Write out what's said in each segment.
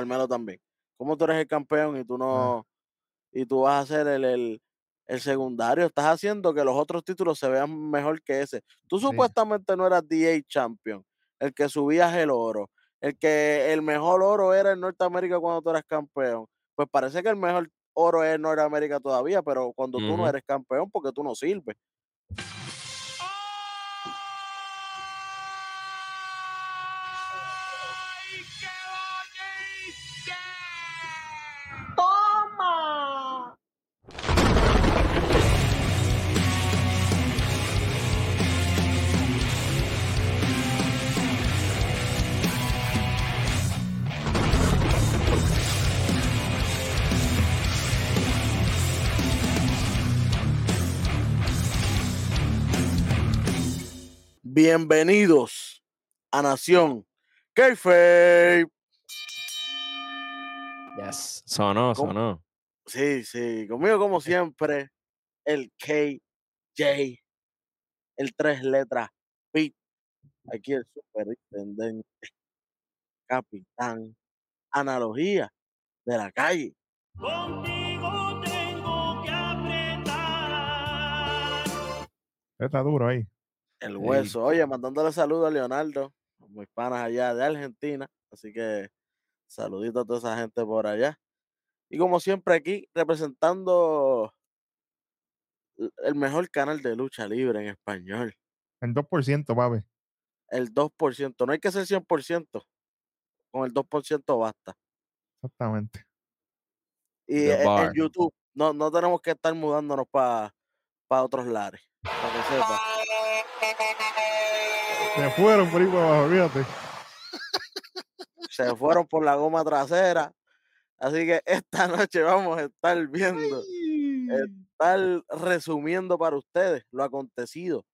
Carmelo también. ¿Cómo tú eres el campeón y tú no, y tú vas a ser el, el, el secundario? Estás haciendo que los otros títulos se vean mejor que ese. Tú supuestamente no eras DA champion, el que subías el oro, el que el mejor oro era en Norteamérica cuando tú eras campeón. Pues parece que el mejor oro es en Norteamérica todavía, pero cuando tú no eres campeón, porque tú no sirves. Bienvenidos a Nación Kayfabe. Yes, sonó, sonó. Sí, sí, conmigo como siempre, el KJ, el tres letras Pete, aquí el superintendente, capitán, analogía de la calle. Contigo tengo que apretar. Está duro ahí. El hueso. Oye, mandándole saludos a Leonardo, mis panas allá de Argentina. Así que saludito a toda esa gente por allá. Y como siempre aquí, representando el mejor canal de lucha libre en español. El 2%, papi. El 2%. No hay que ser 100%. Con el 2% basta. Exactamente. Y en, en, YouTube, no, no tenemos que estar mudándonos para otros lares. Para que sepa. Se fueron por ahí para abajo, fíjate. Se fueron por la goma trasera. Así que esta noche vamos a estar viendo, estar resumiendo para ustedes lo acontecido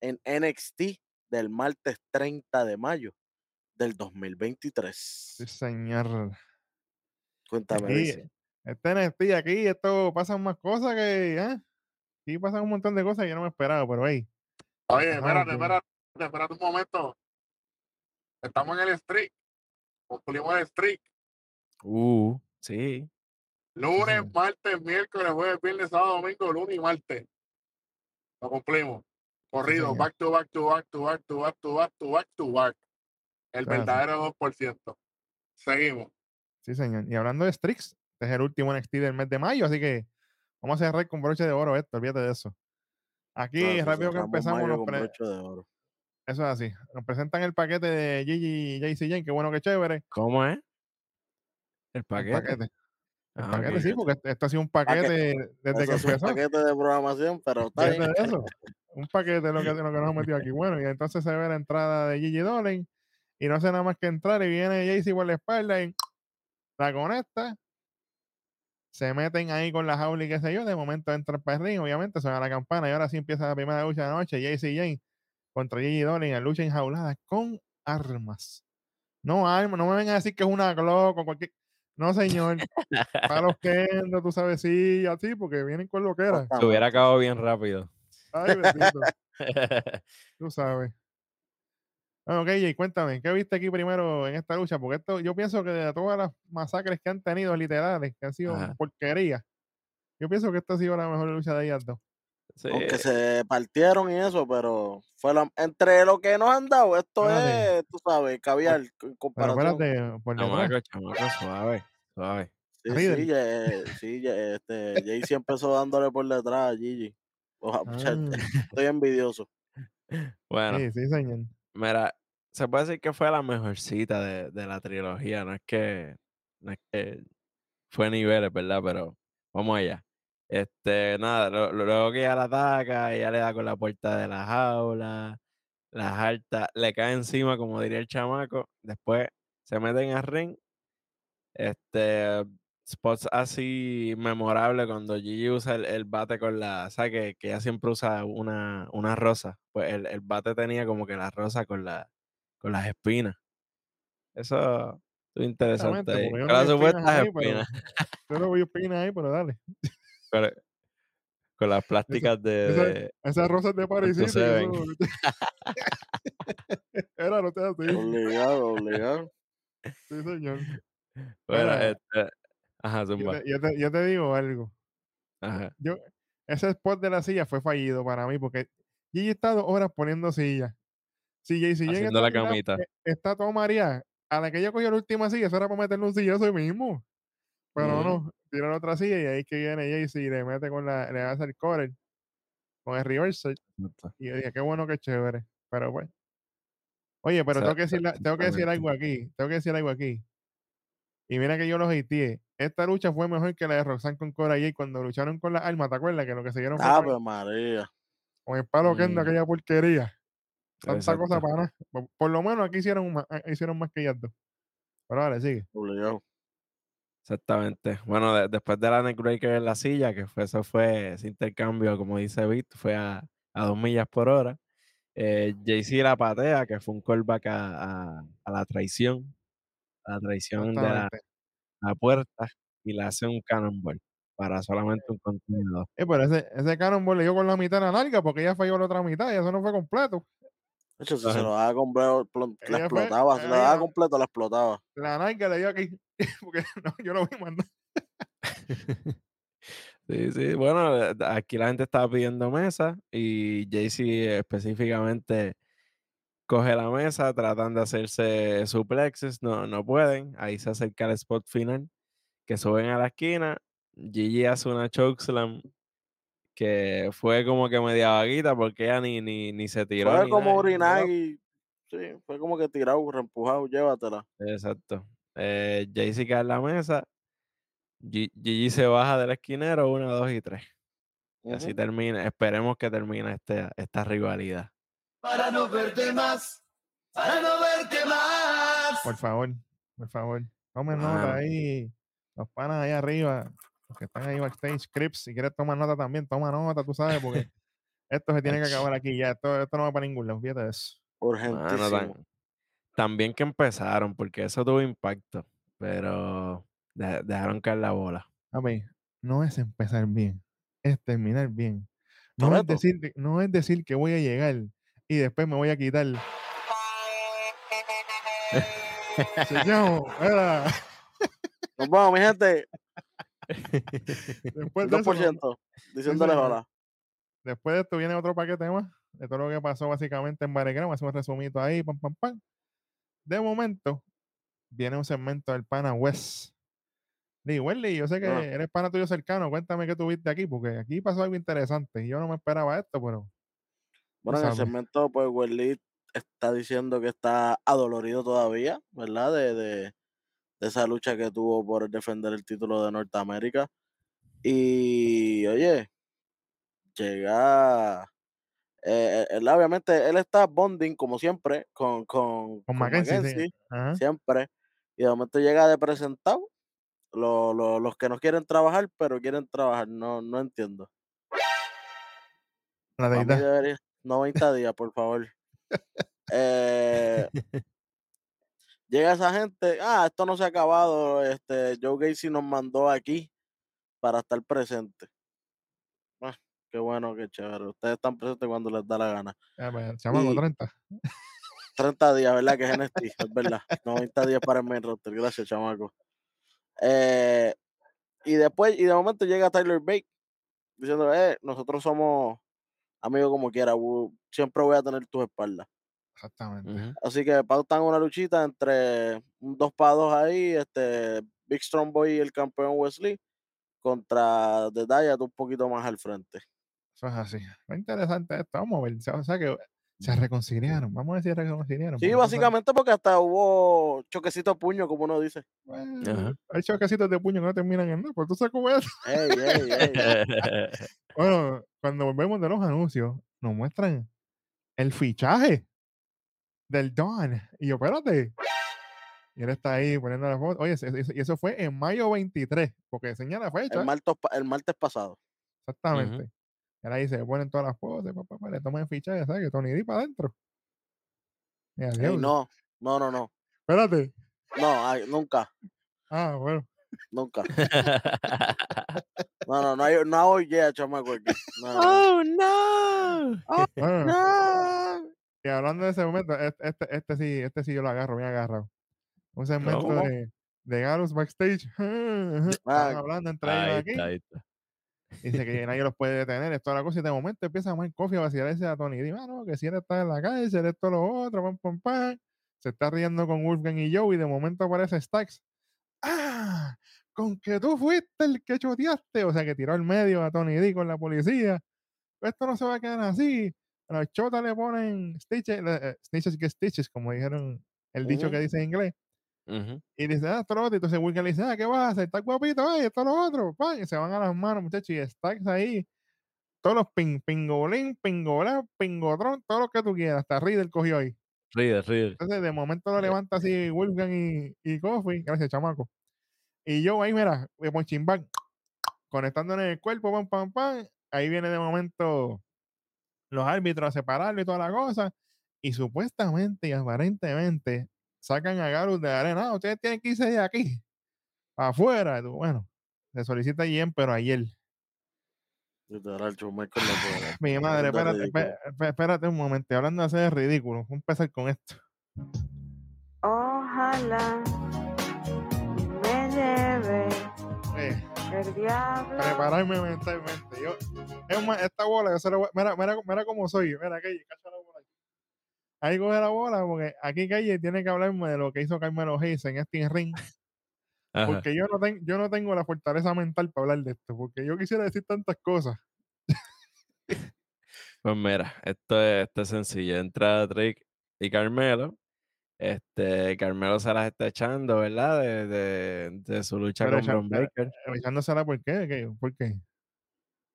en NXT del martes 30 de mayo del 2023. Sí, señor. Cuéntame. Aquí, este NXT aquí, esto pasan más cosas que. ¿eh? Aquí pasan un montón de cosas que yo no me esperaba, pero hey. Oye, espérate, espérate, espérate un momento. Estamos en el streak. Cumplimos el streak. Uh, sí. Lunes, martes, miércoles, jueves, viernes, sábado, domingo, lunes y martes. Lo cumplimos. Corrido, Sí, back to back to back to back to back to back to back to back. El Claro. verdadero 2%. Seguimos. Sí, señor. Y hablando de Strix, este es el último NXT del mes de mayo, así que vamos a cerrar con broche de oro esto, olvídate de eso. Aquí, rápido que empezamos, con pre- de oro. eso es así. Nos presentan el paquete de Gigi y JC Jane, qué bueno, qué chévere. ¿Cómo es? El El paquete. El Ah, paquete, sí, porque este- esto ha sido un paquete desde que es un empezó. paquete de programación, pero está bien. de eso. Un paquete lo que, lo que nos hemos metido aquí. Bueno, y entonces se ve la entrada de Gigi Dolan y no hace nada más que entrar y viene JC por la espalda y la conecta. Se meten ahí con la jaula y qué sé yo. De momento entra el ring, obviamente, suena la campana y ahora sí empieza la primera lucha de la noche. JC Jane contra Gigi Dolan en lucha enjaulada con armas. No armas, no me vengan a decir que es una Glock o cualquier. No, señor. Para los que tú sabes, sí, así, porque vienen con lo que era. Se hubiera acabado bien rápido. Ay, bendito. Tú sabes. Bueno, ok, Jay, cuéntame, ¿qué viste aquí primero en esta lucha? Porque esto, yo pienso que de todas las masacres que han tenido literales, que han sido Ajá. porquería, yo pienso que esta ha sido la mejor lucha de ellas dos. Sí, Aunque se partieron y eso, pero fue la, entre lo que nos han dado, esto Espérate. es, tú sabes, caviar en Pero comparación. espérate, por. Chamaco, chamaco, suave, suave. Sí, sí, ya- sí, ya, este, Jaycee empezó dándole por detrás a Gigi. Oja, Ah, estoy envidioso. Bueno, sí, sí, señor. Mira, se puede decir que fue la mejorcita de, de la trilogía. No es que, no es que fue niveles, ¿verdad? Pero vamos allá. Este, nada, luego que ella la ataca, ella le da con la puerta de la jaula, las altas, le cae encima, como diría el chamaco. Después se meten al ring. Este, spots así memorable cuando Gigi usa el, el bate con la, ¿sabes? Que, que ella siempre usa una, una rosa. Pues el, el bate tenía como que la rosa con la, con las espinas. Eso es interesante ahí. yo Con no las vi espinas supuestas ahí, pero- espinas. Yo no voy a opinar ahí, pero dale. Con, con las plásticas de, esa- de- Esas rosas de seven. eso- Era, no te así. Obligado, obligado. Sí, señor. Bueno, Mira, este. Ajá, yo te, yo te- yo te digo algo. Ajá. Yo, ese spot de la silla fue fallido para mí porque Gigi está dos horas poniendo silla. Si Haciendo está la camita. eh, está todo María. A la que ella cogió la última silla, eso era para meterle un sillazo ahí mismo. Pero Ujú. no, tira la otra silla y ahí que viene JC y le mete con la, le hace el corner con el reversal. Y yo dije, qué bueno, qué chévere. Pero pues. Oye, pero tengo que decir, tengo que decir algo aquí. Tengo que decir algo aquí. Y mira que yo los hateé. Esta lucha fue mejor que la de Roxanne con Cora Jade cuando lucharon con las armas. ¿Te acuerdas? Que lo que se dieron fue Ave María. con el palo que anda Mm. aquella porquería. Tanta cosa para nada. Por, por lo menos aquí hicieron más, eh, hicieron más que ellas dos. Pero vale, sigue. Obligado. Exactamente. Bueno, de- después de la neckbreaker en la silla, que fue, eso fue ese intercambio, como dice Vic, fue a, a dos millas por hora. Eh, Jay-Z la patea, que fue un callback a, a- a la traición, a la traición de la. La puerta, y le hace un cannonball para solamente un contenedor. Eh, pero ese, ese Cannonball le dio con la mitad de la larga porque ella falló la otra mitad y eso no fue completo. De hecho, si Ajá. se lo daba completo, la Ella fue- explotaba. Si lo daba completo, la explotaba. La narga le dio aquí. porque no, yo lo vi mandar. Sí, sí, bueno, eh, aquí la gente estaba pidiendo mesa y Jay-Z específicamente coge la mesa, tratan de hacerse suplexes, no, no pueden, ahí se acerca el spot final, que suben a la esquina, Gigi hace una chokeslam que fue como que media vaguita porque ella ni, ni, ni se tiró Fue ni como orinar y. Sí, fue como que tirado, reempujado, llévatela. Exacto. Eh, cae en la mesa, Gi- Gigi se baja del esquinero, una, dos y tres. Y así termina, esperemos que termine este, esta rivalidad. Para no verte más, para no verte más. Por favor, por favor. Tomen nota ahí. Los panas ahí arriba. Los que están ahí backstage, Crips, si quieres tomar nota también, toma nota, tú sabes, porque esto se tiene que acabar aquí ya. Esto, esto no va para ningún lado, fíjate de eso. Urgentísimo. bien que empezaron, porque eso tuvo impacto, pero de- dejaron caer la bola. A mí, no es empezar bien, es terminar bien. No es, decir, no es decir que voy a llegar y después me voy a quitar. Señor, era, Nos vamos, mi gente. después El de eso, no- 2%. Diciéndole señor. hola. Después de esto viene otro paquete más de todo lo que pasó básicamente en Baregrama. Hacemos un resumito ahí, pam, pam, pam. De momento, viene un segmento del pana West. Lee, Wendy, yo sé que Ah. eres pana tuyo cercano. Cuéntame qué tuviste aquí, porque aquí pasó algo interesante. y Yo no me esperaba esto, pero Bueno, en el segmento, pues, Welly está diciendo que está adolorido todavía, ¿verdad? De, de, de esa lucha que tuvo por defender el título de Norteamérica. Y, oye, llega. eh, él, obviamente, él está bonding, como siempre, con, con, con con Mackenzie, siempre. Y de momento llega de presentado. lo- lo- los que no quieren trabajar, pero quieren trabajar, no, no entiendo. La deidad. debería- 90 días, por favor. Eh, llega esa gente, ah, esto no se ha acabado, este, Joe Gacy nos mandó aquí para estar presente. Ah, qué bueno, qué chévere. Ustedes están presentes cuando les da la gana. Ya, pues, chamaco, Y- 30. 30 días, ¿verdad? Que es NXT, es verdad. 90 días para el main roster. Gracias, chamaco. Eh, y después, y de momento llega Tyler Bate diciendo, eh, nosotros somos amigos como quiera, siempre voy a tener tus espaldas. Exactamente. Ujú. Así que pautan una luchita entre un dos para dos ahí, este Big Strong Boy y el campeón Wesley contra The Diet un poquito más al frente. Eso es así. Fue interesante esto. Vamos a ver. O sea que se reconciliaron. Vamos a decir reconciliaron. Sí, básicamente porque hasta hubo choquecito de puño, como uno dice. Bueno, hay choquecitos de puño que no terminan en nada. Pues tú sabes cómo es. Ey, ey, ey. Bueno, cuando volvemos de los anuncios, nos muestran el fichaje del Don. Y yo, espérate. Y él está ahí poniendo la foto. Oye, y eso fue en mayo 23, porque señala fecha. El martes, el martes pasado. Exactamente. Ahora ahí se ponen todas las fotos, pa, pa, pa, le toman fichaje, ¿sabes? Que Tony D para adentro. Diablo. no, no, no, no. Espérate. No, ay, nunca, Ah, bueno. nunca. No, no, no hay, no hay yeah, chamaco aquí. No, no, oh no. Bueno, no. y hablando de ese momento, este, este, este sí, este sí yo lo agarro, bien agarrado. Un segmento ¿Cómo? de de Galus backstage. Ah, hablando entre Ahí ellos aquí. está, ahí está. Dice que nadie los puede detener, esto es la cosa. Y de momento empieza a Mike Coffee a vacilarse a Tony. Dice, no, que si él está en la calle, él esto lo otro, pam, pam, pam. Se está riendo con Wolfgang y Joe y de momento aparece Stacks. ¡Ah! Con que tú fuiste el que choteaste. O sea, que tiró al medio a Tony D con la policía. Esto no se va a quedar así. A los chotas le ponen stitches, eh, stitches que stitches, como dijeron el dicho que dice en inglés. Y dice, ah, esto lo otro. Entonces Wilker le dice, ah, ¿qué vas a hacer? ¿Estás guapito? Ay, esto lo otro. Pan, y se van a las manos, muchachos. Y Stacks ahí. Todos los ping, pingolín, pingolán, pingotrón, todo lo que tú quieras. Hasta Riddle cogió ahí. Reader, reader. Entonces, de momento lo Eh, levanta así Wolfgang y, y Coffee. Gracias, chamaco. Y yo ahí, mira, de Ponchimbán, conectando en el cuerpo, pam, pam, pam. Ahí viene de momento los árbitros a separarlo y toda la cosa. Y supuestamente y aparentemente sacan a Garus de arena. Ah, ustedes tienen que irse de aquí, afuera. Tú, Bueno, se solicita bien, pero ayer. Mi madre, espérate, ridículo. espé- espé- espérate un momento. Hablando de hacer ridículo, vamos a empezar con esto. Ojalá me lleve Eh, el diablo. prepararme mentalmente. Yo, es más, esta bola, yo se la voy- mira, mira, mira cómo soy. Mira, Calle, cacha la. Ahí. Coge la bola, porque aquí Calle tiene que hablarme de lo que hizo Carmelo Hayes en este ring. Ajá. Porque yo no, ten- yo no tengo la fortaleza mental para hablar de esto. Porque yo quisiera decir tantas cosas. Pues mira, esto es, esto es sencillo. Entra Drake y Carmelo. Este, Carmelo se las está echando, ¿verdad? De, de, de su lucha Pero con Bron pero- Breaker. Avisándosela, ¿por qué? ¿Qué? ¿Por qué?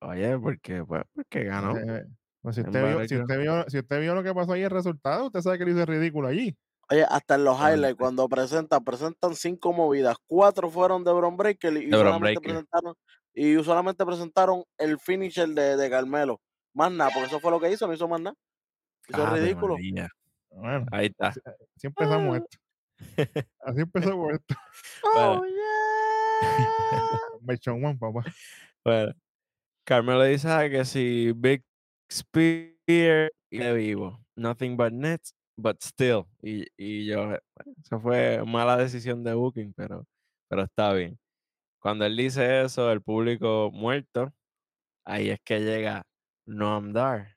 Oye, porque, pues, porque ganó. Eh, pues si, usted vio, si, usted vio, si usted vio lo que pasó ahí, el resultado, usted sabe que lo hizo ridículo allí. Oye, hasta en los highlights, cuando presentan, presentan cinco movidas. Cuatro fueron de Bron Breaker y, solamente Breaker. presentaron y solamente presentaron el finisher de, de Carmelo. Más nada, porque eso fue lo que hizo, no hizo más nada. Hizo Ave ridículo. María. Bueno, Ahí está. así, así empezamos esto. Así empezamos esto. Oh, yeah. Mechón One, papá. Bueno, Carmelo dice ah, que si Big Spear y de vivo, nothing but nets, but still. Y, y yo, bueno, eso fue mala decisión de Booking, pero, pero está bien. Cuando él dice eso, el público muerto, ahí es que llega Noam Dar.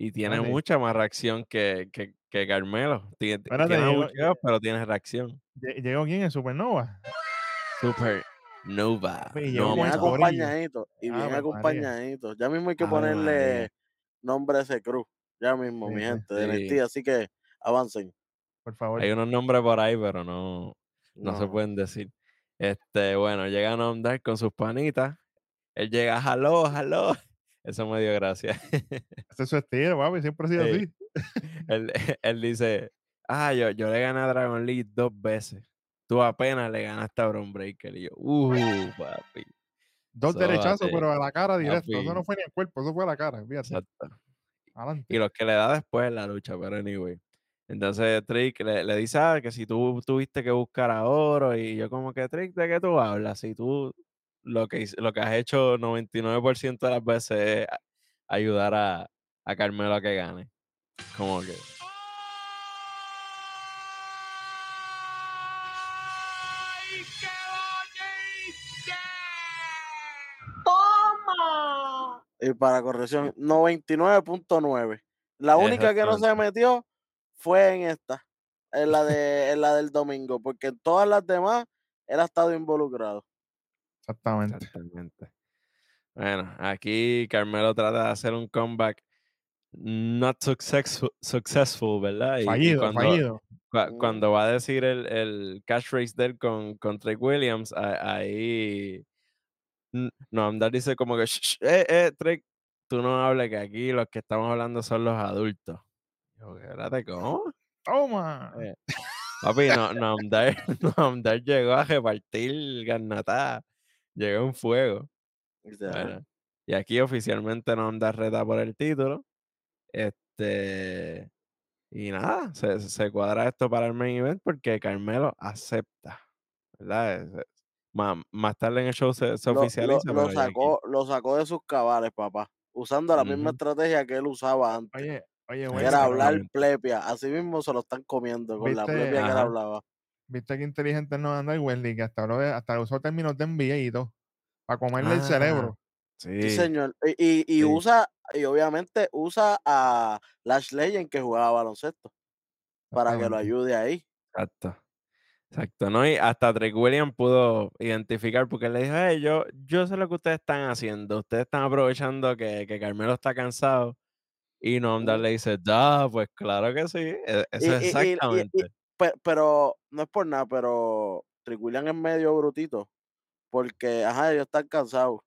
Y tiene mucha más reacción que, que, que Carmelo. Tiene, Espérate, tiene llegó- abucheos, pero tiene reacción. Lle- ¿Llegó quién? ¿El Supernova? Super Nova. Papi, Y bien acompañadito. Y Ave bien María. acompañadito. Ya mismo hay que ponerle María. Nombre ese cruz. Ya mismo, Sí, mi sí. gente de Sí. NXT. Así que avancen. Por favor. Hay unos nombres por ahí, pero no, no se pueden decir. Este, bueno, llega Noam Dar con sus panitas. Él llega, jaló, jaló. Eso me dio gracia. Ese es su estilo, papi. Siempre ha sido Sí. así. él, él dice, ah, yo, yo le gané a Dragon League dos veces. Tú apenas le ganaste a Bron Breaker. Y yo, uh, papi. Dos derechazos, Sóbate, pero a la cara directo. Eso no papi. fue ni el cuerpo, eso fue a la cara. Fíjate. Exacto. Adelante. Y los que le da después en la lucha, pero anyway. Entonces Trick le, le dice, ah, que si tú tuviste que buscar a oro, y yo como que, Trick, ¿de qué tú hablas? Si tú lo que, lo que has hecho 99% de las veces es ayudar a, a Carmelo a que gane. Como que, Y para corrección, 99.9. La única que no se metió fue en esta, en la, de, en la del domingo, porque en todas las demás él ha estado involucrado. Exactamente. exactamente. Bueno, aquí Carmelo trata de hacer un comeback not successful, successful ¿verdad? Y- Fallido, cuando, fallido. Mm. cuando va a decir el, el catchphrase de él con, con Trey Williams, ahí n- Noam dice como que, "Shh, shh, eh, eh, Trey, tú no hables que aquí los que estamos hablando son los adultos. Yo, espérate, ¿cómo? Toma. Eh, Papi, no, Noam Dar llegó a repartir garnatada, llegó en fuego. Bueno, y aquí oficialmente Noam Dar reta por el título. Este, y nada, se, se cuadra esto para el main event porque Carmelo acepta, ¿verdad? Más, más tarde en el show se, se Lo, lo- oficializa, lo sacó, lo sacó de sus cabales, papá, usando la misma estrategia que él usaba antes. Oye, oye, güey. era hablar plepia. Así mismo se lo están comiendo con la plepia que él hablaba. Viste que inteligente no anda el Wesley, que hasta, lo hasta usó términos de NBA y todo. Para comerle el cerebro. Sí, Sí, señor. Y, y, y Sí. usa, y obviamente usa a Lash Legend que jugaba baloncesto para que lo ayude ahí. exacto. Exacto, ¿no? Y hasta Drake Williams pudo identificar porque él le dijo, hey, yo, yo sé lo que ustedes están haciendo. Ustedes están aprovechando que, que Carmelo está cansado. Y Noam Dar Ujú. le dice, da, pues claro que sí. e- Eso es y- y- y- y- exactamente. pe- pero no es por nada, pero Trick William es medio brutito. Porque, ajá, ellos están cansados.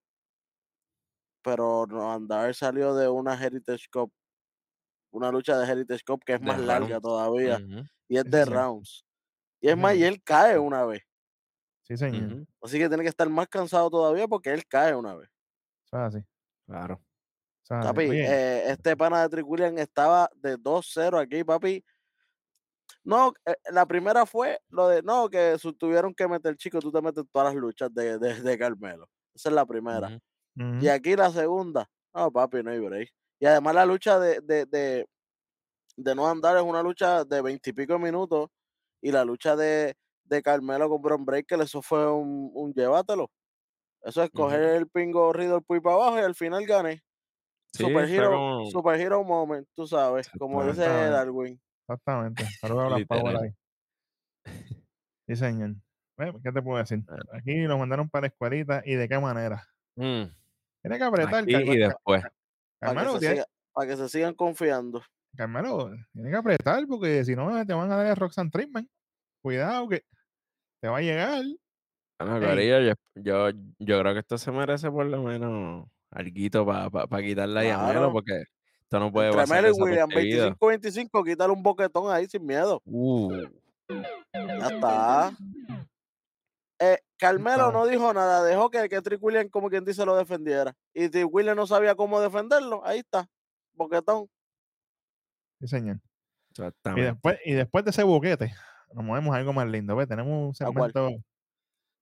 Pero no, Andar salió de una Heritage Cup, una lucha de Heritage Cup que es De más larga rounds. todavía. Y es de rounds. Y es más, y él cae una vez. Sí, señor. ujú, Así que tiene que estar más cansado todavía porque él cae una vez. Así. Claro. Papi, eh, este pana de Trick William estaba de 2-0 aquí, papi. No, eh, la primera fue lo de, no, que tuvieron que meter, chico, tú te metes todas las luchas de, de, de Carmelo. Esa es la primera. Y aquí la segunda, no, papi, no hay break. Y además la lucha de, de, de, de no andar es una lucha de veintipico minutos. Y la lucha de, de Carmelo con Bron Breaker, eso fue un, un llévatelo. Eso es coger ujú. el pingo Riddle por para abajo y al final gané. Sí, Super Hero, como Super Hero Moment, tú sabes, como dice. Darwin. Exactamente. Saludos a las. Sí, señor. Bueno, ¿Qué te puedo decir? Aquí nos mandaron para la escuelita y de qué manera. Mm, Tiene que apretar, Aquí y después. Para que, se siga- pa' que se sigan confiando. Carmelo, tiene que apretar porque si no te van a dar el Roxanne Treatment. Cuidado que te va a llegar. Corillo, yo, yo, yo creo que esto se merece por lo menos alguito para quitarle ahí a Melo, Claro. porque esto no puede Entre pasar y William, desapercibido. 25-25, quítale un boquetón ahí sin miedo. Uh, Ya está. Eh, Carmelo no dijo nada, dejó que, que Trick William, como quien dice, lo defendiera. Y Trick William no sabía cómo defenderlo. Ahí está. Boquetón. Sí, señor. Y después, y después de ese boquete, nos movemos a algo más lindo. ¿ves? Tenemos un segmento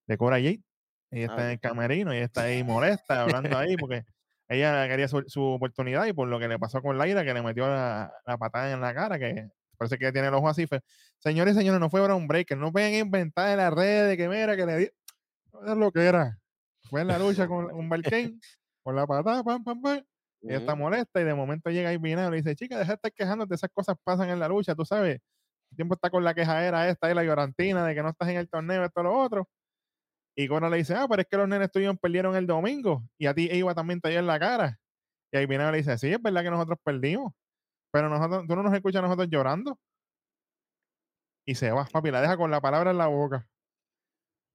de Cora Jade. Ella está Ah, en ok. el camerino y ella está ahí molesta, hablando ahí, porque ella quería su, su oportunidad y por lo que le pasó con Laira, que le metió la, la patada en la cara, que parece que tiene el ojo así. Señores y señores, no fue Brown Breaker, no pueden inventar en las redes que mira, que le di. No es lo que era. Fue en la lucha con un Barkane, con la patada, pam, pam, pam. Ella está molesta y de momento llega ahí Vinagre y dice, chica, deja de estar quejándote, esas cosas pasan en la lucha, tú sabes. El tiempo está con la quejadera esta y la llorantina de que no estás en el torneo, esto, lo otro. Y Cora le dice, ah, pero es que los nenes tuyos perdieron el domingo y a ti Iwa también te dio en la cara. Y ahí Vinagre le dice, sí, es verdad que nosotros perdimos, pero nosotros, tú no nos escuchas a nosotros llorando. Y se va, papi, la deja con la palabra en la boca.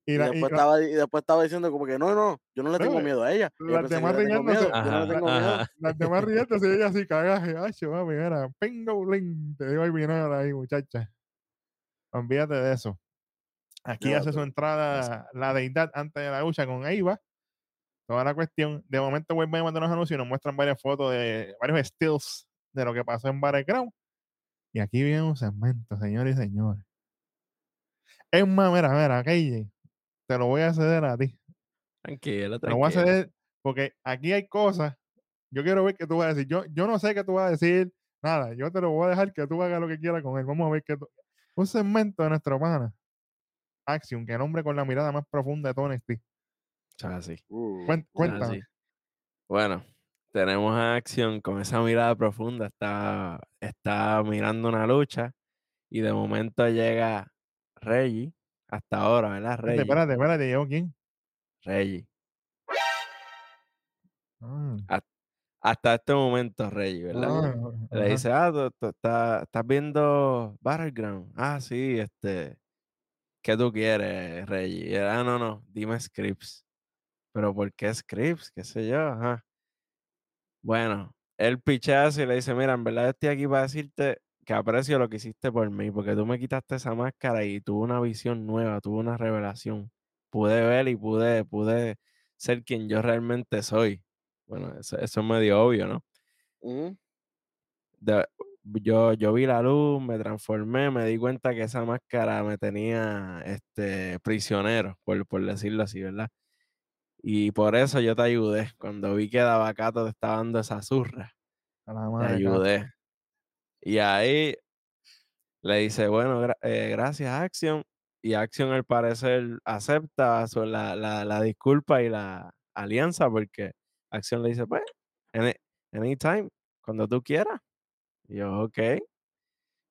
Y, Y, la- y después estaba, y después estaba diciendo como que no, no, yo no le tengo miedo a ella. Las demás riéndose. Las demás riéndose y ella así cagaje, hacho, papi, mira, pingo bling, te digo ahí vinagre ahí, muchacha. Olvídate de eso. Aquí hace su entrada la deidad antes de la lucha con Eiva. Toda la cuestión. De momento vuelven a mandar unos anuncios y nos muestran varias fotos de varios stills de lo que pasó en Battleground. Y aquí viene un segmento, señores y señores. Es más, mira, mira, KJ, te lo voy a ceder a ti. Tranquilo, Te lo voy a ceder porque aquí hay cosas. Yo quiero ver qué tú vas a decir. Yo, yo no sé qué tú vas a decir. Nada, yo te lo voy a dejar que tú hagas lo que quieras con él. Vamos a ver qué tú... Un segmento de nuestro pana. Action, que nombre con la mirada más profunda de todo NXT. O sea, así. Uh, cuéntame. así. Bueno, tenemos a Acción con esa mirada profunda. Está, está mirando una lucha y de momento llega Reggie. Hasta ahora, ¿verdad? Reggie. espérate, espérate, ¿llegó quién? Reggie. Ah, Hasta este momento, Reggie, ¿verdad? ah, Le dice, ah, tú, tú estás, estás viendo Battleground. Ah, sí, este. ¿Qué tú quieres, Reggie? Ah, no, no, dime scripts. Pero ¿por qué scripts? ¿Qué sé yo? Ajá. Bueno, él pichazo y le dice, mira, en verdad estoy aquí para decirte que aprecio lo que hiciste por mí, porque tú me quitaste esa máscara y tuve una visión nueva, tuve una revelación. Pude ver y pude, pude ser quien yo realmente soy. Bueno, eso, eso es medio obvio, ¿no? de- yo, yo vi la luz, me transformé, me di cuenta que esa máscara me tenía este, prisionero, por, por decirlo así, ¿verdad? Y por eso yo te ayudé. Cuando vi que Davacato te estaba dando esa zurra, te ayudé. Y ahí le dice, bueno, eh, gracias, Action. y Action al parecer acepta la, la, la disculpa y la alianza porque Action le dice, pues, any- anytime, cuando tú quieras. Y yo, ok.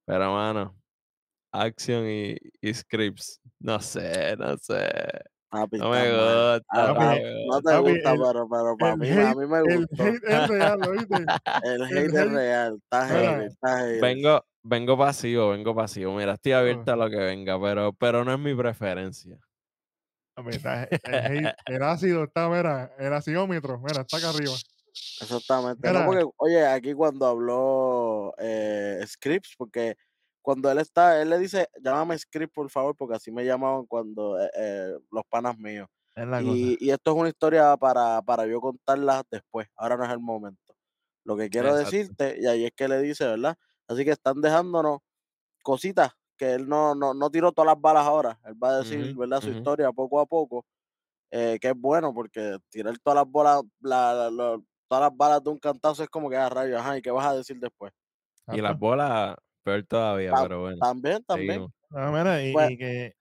Pero, mano, Action y, y Scripps, no sé, no sé. Papi, No me está mal. gusta, Ah, no gusta. te Papi, gusta, el- pero, pero para el mí, hate- a mí me El gustó. hate es real, ¿oíste? El hate el es hate- real. Está heavy, está heavy. Vengo, vengo pasivo, vengo pasivo. Mira, estoy Oh. abierto a lo que venga, pero, pero no es mi preferencia. Papi, está- el, hate- el ácido está, mira, el acidómetro, mira, está acá arriba. Exactamente. Mira. No, porque, oye, aquí cuando habló eh, Scripps, porque cuando él está, él le dice, llámame Scripps, por favor, porque así me llamaban cuando eh, eh, los panas míos. Es la Y, y esto es una historia para, para yo contarla después. Ahora no es el momento. Lo que quiero Exacto. decirte, y ahí es que le dice, ¿verdad? Así que están dejándonos cositas que él no, no, no tiró todas las balas ahora. Él va a decir, ¿verdad? Su historia poco a poco. eh, que es bueno porque tirar todas las bolas, la- la- la- todas las balas de un cantazo es como que a rayos, ajá, ¿y qué vas a decir después? Y las bolas, peor todavía, Ta- pero bueno. También, también. Ah, mira, y, Pues- y que,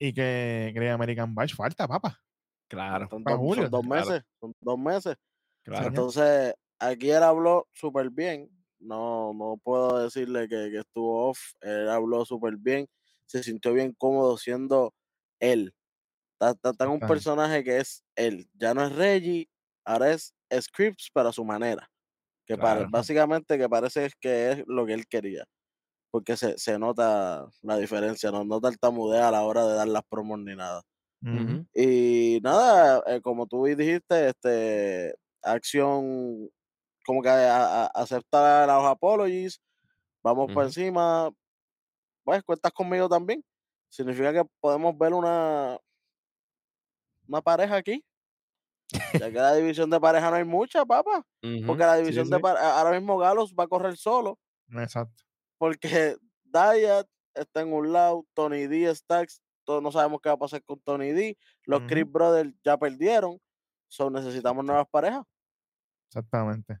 y que Great American Bash falta, papá. Claro, Son, dos, son dos claro. meses, son dos meses. claro. Entonces, aquí él habló súper bien. No, no puedo decirle que, que estuvo off. Él habló súper bien. Se sintió bien cómodo siendo él. Está, está- está en un personaje que es él. Ya no es Reggie, ahora es Scripps, pero a su manera. Que Claro. básicamente que parece que es lo que él quería. Porque se, se nota la diferencia, no, no tartamudea a la hora de dar las promos ni nada. Y nada, eh, como tú dijiste, este, acción como que a- a- acepta los apologies, vamos por Ujú. encima, pues cuentas conmigo también. Significa que podemos ver una, una pareja aquí. Ya que la división de pareja no hay mucha, papá. Porque la sí, división sí. de pareja, ahora mismo Galos va a correr solo. Exacto. Porque Diet está en un lado, Tony D, Stacks, todos no sabemos qué va a pasar con Tony D. Los Ujú. Chris Brothers ya perdieron. So necesitamos nuevas parejas. Exactamente.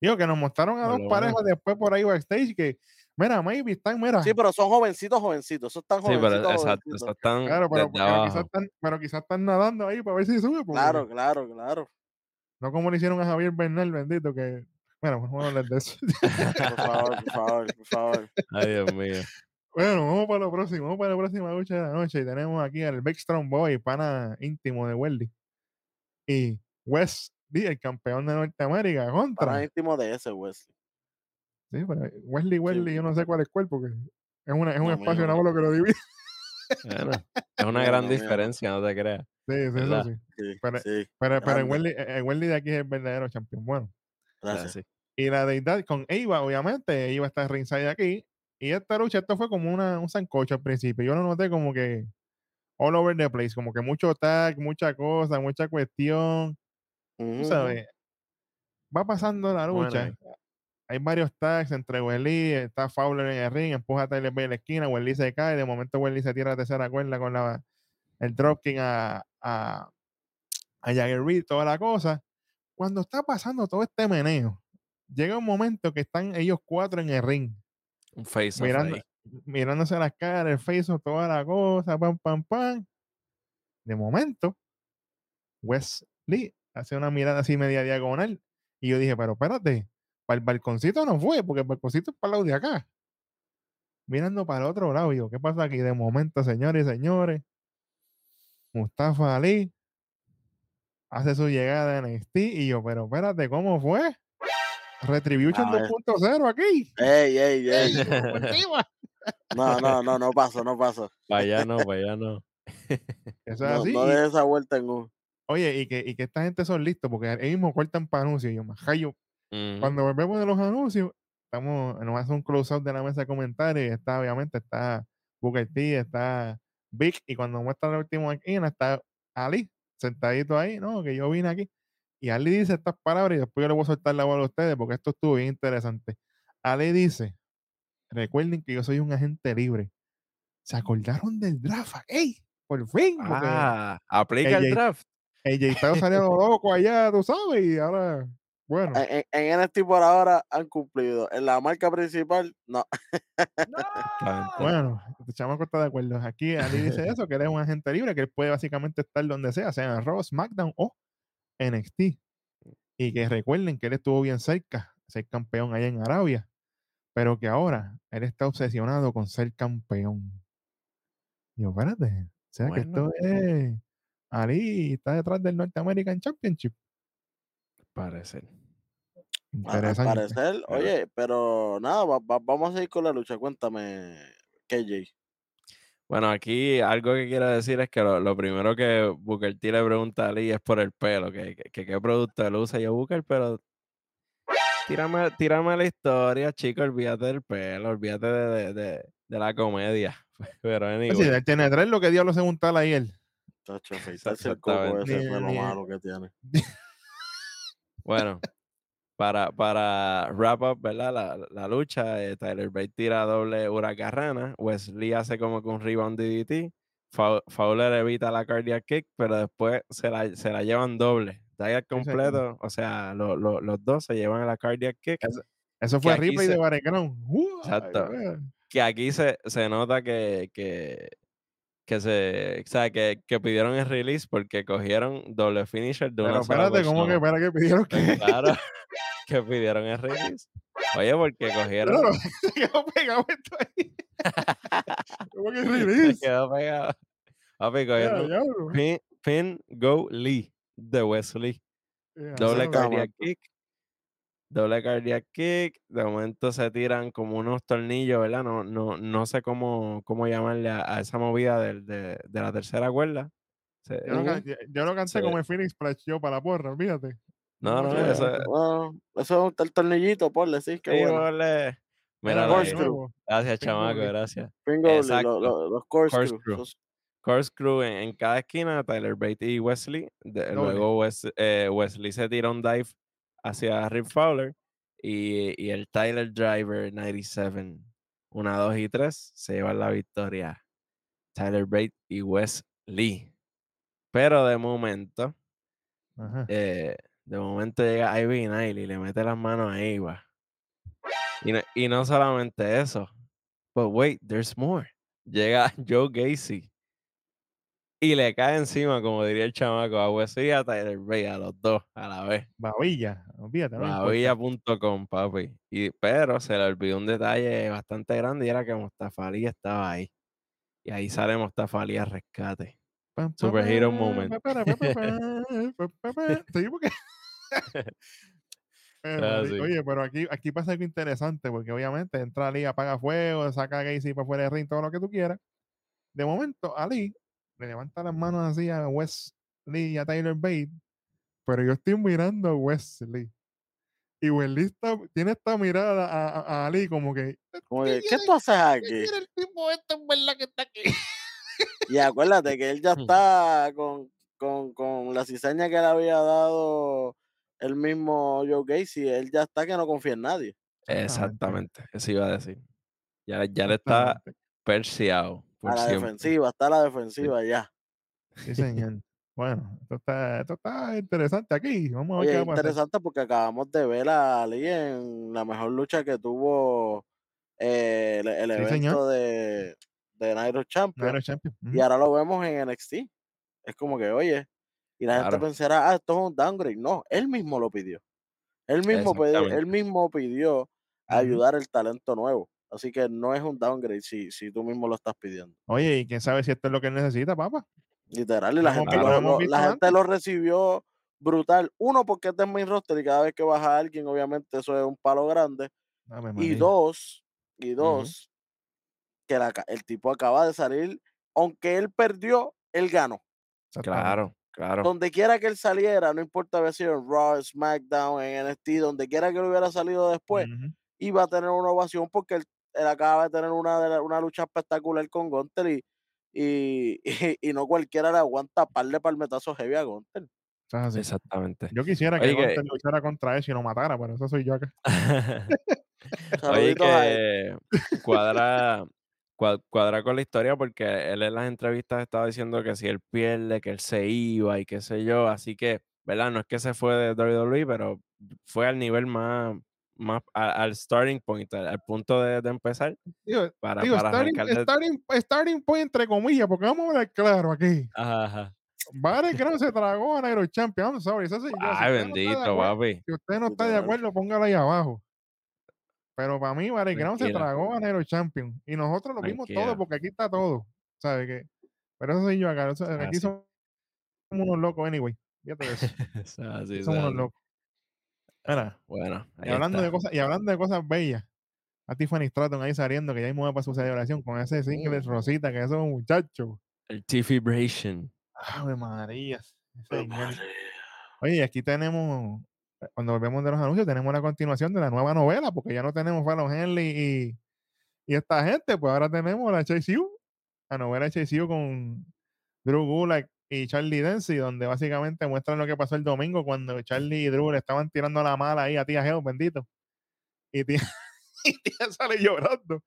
Digo que nos mostraron a dos parejas después por ahí backstage que, mira, maybe están, mira. Sí, pero son jovencitos, jovencitos. Esos están Sí, pero jovencitos, exacto, jovencitos. esos están claro, pero, pero quizás están, pero quizás están nadando ahí para ver si sube. porque Claro, claro, claro. No como le hicieron a Javier Bernal, bendito, que. Bueno, vamos a hablar de eso. Por favor, por favor, por favor. Ay, Dios mío. Bueno, vamos para lo próximo, vamos para la próxima lucha de la noche. Y tenemos aquí al Big Strong Boy, pana íntimo de Weldy. Y Wes Lee, el campeón de Norteamérica, contra. íntimo de ese, Wesley. Sí, pero Wesley, Wesley, yo no sé cuál es cuál, porque es, una, es un No, espacio más lo que lo divide. Bueno, es una gran no, mío. diferencia, no te creas. Sí, sí, eso ¿Verdad? sí. Sí, Pero- sí, Pero, pero el. Wesley, el Wesley de aquí es el verdadero campeón. Bueno, gracias. Y la deidad con Eva, obviamente, Eva está ringside aquí. Y esta lucha, esto fue como una, un sancocho al principio. Yo lo noté como que all over the place, como que mucho tag, mucha cosa, mucha cuestión. Tú sabes, va pasando la lucha. ahí. Hay varios tags entre Welly, está Fowler en el ring, empuja a Tyler Bate a la esquina, Welly se cae, de momento Welly se tira a la tercera cuerda con la, el dropkick a, a, a Jagger Reed, toda la cosa. Cuando está pasando todo este meneo, llega un momento que están ellos cuatro en el ring, Un face mirando, ahí. mirándose las caras, el face, toda la cosa, pam, pam, pam. De momento, Wesley hace una mirada así media diagonal. Y yo dije, pero espérate, para el balconcito no fue, porque el balconcito es para el lado de acá. Mirando para el otro lado, yo, ¿qué pasa aquí? De momento, señores y señores, Mustafa Ali hace su llegada en NXT y yo, pero espérate, ¿cómo fue? Retribution ver. 2.0 aquí. Ey, ey, ey. No, no, no, no pasó, no pasó. Para allá no, para allá no. Eso es No, así. no de esa vuelta en un. Oye, y que, y que esta gente son listos, porque ellos mismos cortan para anuncios. y Yo, majayo, Ujú. cuando volvemos de los anuncios, estamos, nos hace un close-up de la mesa de comentarios y está, obviamente, está Booker T, está Vic, y cuando muestra la última esquina está Ali, sentadito ahí, no, que yo vine aquí. Y Ali dice estas palabras y después yo le voy a soltar la bola a ustedes porque esto estuvo bien interesante. Ali dice, recuerden que yo soy un agente libre. ¿Se acordaron del draft? ¡Ey! Por fin, Ah, aplica el AJ draft. AJ Styles salió loco allá, tú sabes, y ahora Bueno, En, NXT por ahora han cumplido. En la marca principal, no. Exactamente. bueno, este chamaco está de acuerdo. Aquí Ali dice eso, que él es un agente libre, que él puede básicamente estar donde sea, sea en Raw, SmackDown o NXT. Y que recuerden que él estuvo bien cerca, de ser campeón allá en Arabia, pero que ahora él está obsesionado con ser campeón. Y yo, espérate, o sea que Bueno. esto es... Ali está detrás del North American Championship. Parece. A- Al Interesante. parecer, oye, pero nada, va- va- vamos a seguir con la lucha. Cuéntame, KJ. Bueno, aquí algo que quiero decir es que lo, lo primero que Booker T le pregunta a Lee es por el pelo, que, que- que qué producto él usa. Yo, Booker, pero tírame, tírame la historia, chico, olvídate del pelo, olvídate de, de- de- de la comedia. Pero Pues sí, anyway, él tiene tres, lo que diablo se un tal ahí él. Tacho, afeitarse el coco ese fue lo malo que tiene. bueno, para, para wrap up, ¿verdad? La, la lucha, eh, Tyler Bate tira doble huracarrana, Wesley hace como que un rebound DDT, Fowler evita la cardiac kick, pero después se la, se la llevan doble. Tiger completo, o sea, lo- lo- los dos se llevan a la cardiac kick. Eso fue Ripley se- de Battleground. Exacto. que aquí se, se nota que, que, que se, o sea, que, que pidieron el release porque cogieron doble finisher de Pero una sola espérate, ¿cómo que, espera, que pidieron que? Claro, que pidieron el release. Oye, porque cogieron, Claro, se quedó pegado esto ahí. ¿Cómo que se release? quedó pegado. Papi, Ya, cogieron diablo. pin, pin, go, Lee, de Wesley. Doble cardiac kick. Doble cardiac kick. De momento se tiran como unos tornillos, ¿verdad? No, no, no sé cómo, cómo llamarle a, a esa movida del- de, de la tercera cuerda. Se- Yo lo, yo- lo Sí. como el Phoenix Splash yo para la porra, fíjate. No, no, eso. Bueno, eso es el tornillito, ponle, sí, qué Sí, bueno. ponle- Mira, gracias, chamaco, gracias. Exacto. lo- los corkscrew. Corkscrew. esos- Corkscrew en, en cada esquina, Tyler Bate y Wesley. de- luego Wes- eh, Wesley se tira un dive hacia Rip Fowler. Y, y el Tyler Driver 97, una, dos y tres, se llevan la victoria. Tyler Bate y Wesley. Pero de momento, Ajá. eh, de momento llega Ivy Nile y le mete las manos a Eva. Y no, y no solamente eso, but wait, there's more. Llega Joe Gacy y le cae encima, como diría el chamaco, a Wesley y a Tyler Bate, a los dos a la vez. Babilla, olvídate. Maravilla.com, papi. Y, pero se le olvidó un detalle bastante grande y era que Mustafa Ali estaba ahí. Y ahí sale Mustafa Ali a rescate. Superhero moment. Sí, porque- Pero, Ah, sí. Oye, pero aquí, aquí pasa algo interesante, porque obviamente entra Ali, apaga fuego, saca a Gacy para fuera del ring, todo lo que tú quieras. De momento, Ali le levanta las manos así a Wesley y a Tyler Bate, pero yo estoy mirando a Wesley. Y Wesley está- tiene esta mirada a, a- a Ali como que, como ¿Qué que, ¿Qué tú haces ¿qué aquí? quiere el tipo este en verdad que está aquí? Y acuérdate que él ya está con, con, con la cizaña que le había dado el mismo Joe Gacy. Él ya está que no confía en nadie. Exactamente, eso iba a decir. Ya, ya le está perseado por A la siempre. defensiva, está a la defensiva ya. Sí, señor. Bueno, esto está, esto está interesante aquí. Vamos a ver Oye, qué a interesante porque acabamos de ver a Ali en la mejor lucha que tuvo eh, el, el Sí, evento señor. de, de Nairo Champion. Nairo Champion. Y ahora lo vemos en NXT. Es como que, oye, y la gente pensará, ah, esto es un downgrade. No, él mismo lo pidió. Él mismo, pidió, él mismo pidió ayudar el talento nuevo. Así que no es un downgrade si, si tú mismo lo estás pidiendo. Oye, y quién sabe si esto es lo que él necesita, papá. Literal, y la gente, lo, la gente lo recibió brutal. Uno, porque es de main roster y cada vez que baja alguien, obviamente eso es un palo grande. Ave Y dos, y dos, que la el tipo acaba de salir, aunque él perdió, él ganó. Claro, claro. Donde quiera que él saliera, no importa haber sido en Raw, SmackDown, en NXT, donde quiera que él hubiera salido después, iba a tener una ovación porque él, él acaba de tener una, una lucha espectacular con Gunter y, y, y, y no cualquiera le aguanta par de palmetazos heavy a Gunter. Así. Exactamente. Yo quisiera que Oye, que- Gunter luchara contra eso y lo matara, pero eso soy yo acá. Oye, que cuadra, cua- cuadra con la historia porque él en las entrevistas estaba diciendo que si él pierde, que él se iba y qué sé yo. Así que, ¿verdad? No es que se fue de WWE, pero fue al nivel más, más a- al starting point, al, al punto de, de empezar Digo, para, digo, para starting, de- starting, starting point entre comillas, porque vamos a hablar claro aquí. Ajá, ajá. Baron Crown se tragó a Nairo Champion. I'm sorry, eso sí, yo, si Ay, no bendito, papi. Si usted no está de acuerdo, póngalo ahí abajo. Pero para mí, Crown se tragó a Nero Champion. Y nosotros lo vimos todo porque aquí está todo. ¿Sabes qué? Pero eso sí yo acá. eso- aquí Así. somos unos locos, anyway. Fíjate de eso. Eso somos unos locos. Mira, Bueno, y hablando, de cosas, y hablando de cosas bellas, a Tiffany Stratton ahí saliendo, que ya mismo va para su celebración con ese single rosita, que eso es un muchacho. El T-Vibration. Ave María. Ave. María. Oye, aquí tenemos, cuando volvemos de los anuncios, tenemos la continuación de la nueva novela, porque ya no tenemos Fallon Henley y, y esta gente, pues ahora tenemos la Chase U, la novela Chase U con Drew Gulak y Charlie Dempsey, donde básicamente muestran lo que pasó el domingo cuando Charlie y Drew le estaban tirando la mala ahí a tía Geo, bendito. Y tía sale llorando.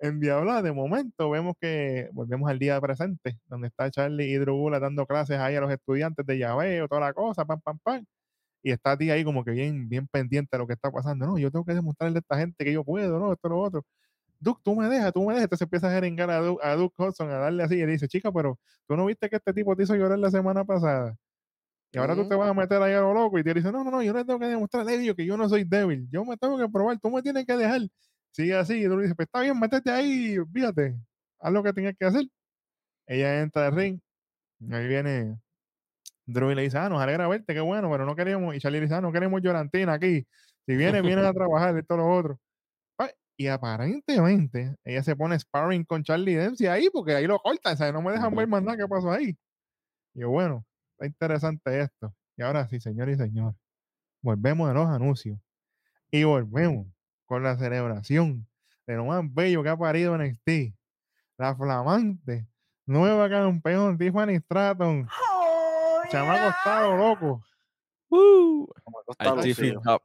En Diabla, de momento, vemos que volvemos al día presente, donde está Charlie y Drew Gulak dando clases ahí a los estudiantes de llaveo, toda la cosa, pam, pam, pam. Y está tía ahí como que bien, bien pendiente de lo que está pasando. No, yo tengo que demostrarle a esta gente que yo puedo, no, esto, lo otro. Duke, tú me dejas, tú me dejas. Entonces empieza a jeringar a Duke, a Duke Hudson, a darle así. Y dice, chica, pero tú no viste que este tipo te hizo llorar la semana pasada. Y ahora tú te vas a meter ahí a lo loco. Y te dice, no, no, no, yo le tengo que demostrar a ellos que yo no soy débil. Yo me tengo que probar, tú me tienes que dejar. Sigue así. Y tú le dices, pues está bien, métete ahí, fíjate, haz lo que tengas que hacer. Ella entra al ring. Ahí viene Drew y le dice, ah, nos alegra verte, qué bueno, pero no queremos. Y Charlie le dice, ah, no queremos llorantina aquí. Si viene, vienen a trabajar, esto, lo otro. Pa- Y aparentemente ella se pone sparring con Charlie Dempsey ahí, porque ahí lo cortan, ¿sabes? No me dejan ver más nada que pasó ahí. Y yo, bueno, está interesante esto. Y ahora sí, señor y señor, volvemos a los anuncios. Y volvemos con la celebración de lo más bello que ha parido NXT. La flamante, nueva campeón, Tiffany Stratton. Chamaco estado loco. Woo. Como Al acostado, Tiffy sí. Top.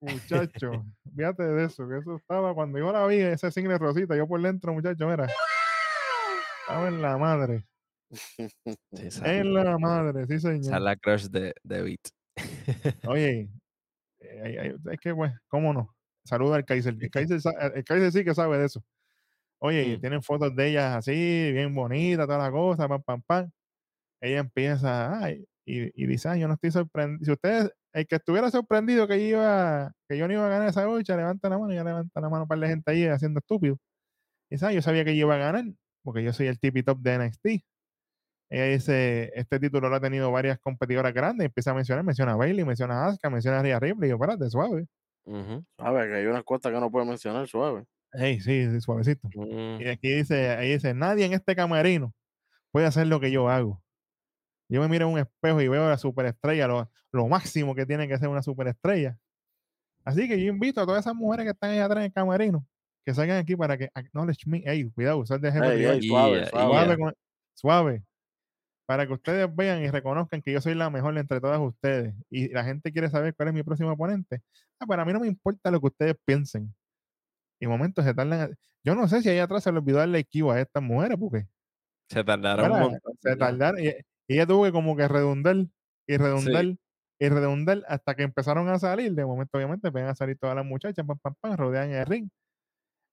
Muchacho, fíjate de eso, que eso estaba cuando yo la vi, ese single rosita, yo por dentro, muchacho, mira. Estaba en la madre, Sí, esa, en la madre, sí, esa señor. la crush de, de Beat. Oye, eh, es que, pues, ¿cómo no? Saluda al Kaiser. El Kaiser, el Kaiser sí que sabe de eso. Oye, Mm. tienen fotos de ellas así, bien bonitas, toda la cosa, pam, pam, pam. Ella empieza, ay, y, y dice, "Ay, yo no estoy sorprendido. Si usted, el que estuviera sorprendido que yo iba, que yo no iba a ganar esa lucha, levanta la mano, y ya levanta la mano para la gente ahí haciendo estúpido. Y dice, "Ah, yo sabía que yo iba a ganar, porque yo soy el tipi top de NXT. Ella dice, este título lo ha tenido varias competidoras grandes, empieza a mencionar, menciona a Bailey, menciona a Asuka, menciona a Rhea Ripley, y yo, espérate, suave. Ujú. Sabe que hay unas cosas que no puede mencionar suave. Hey, sí, sí, suavecito. Y aquí dice, ahí dice, nadie en este camerino puede hacer lo que yo hago. Yo me miro en un espejo y veo a la superestrella, lo, lo máximo que tiene que ser una superestrella. Así que yo invito a todas esas mujeres que están ahí atrás en el camerino, que salgan aquí para que acknowledge me. Ey, cuidado, usar de ejemplo. Ey, que yo- ey, suave, suave. suave, yeah. con- suave. Para que ustedes vean y reconozcan que yo soy la mejor entre todas ustedes. Y la gente quiere saber cuál es mi próximo oponente. Ah, para mí no me importa lo que ustedes piensen. Y momentos se tardan. a- Yo no sé si ahí atrás se le olvidó darle equivo a estas mujeres, porque Se tardaron un montón. se tardaron. Y ella tuvo que como que redundar y redundar y redundar hasta que empezaron a salir. De momento, obviamente, ven a salir todas las muchachas, pam, pam, pam, rodean el ring.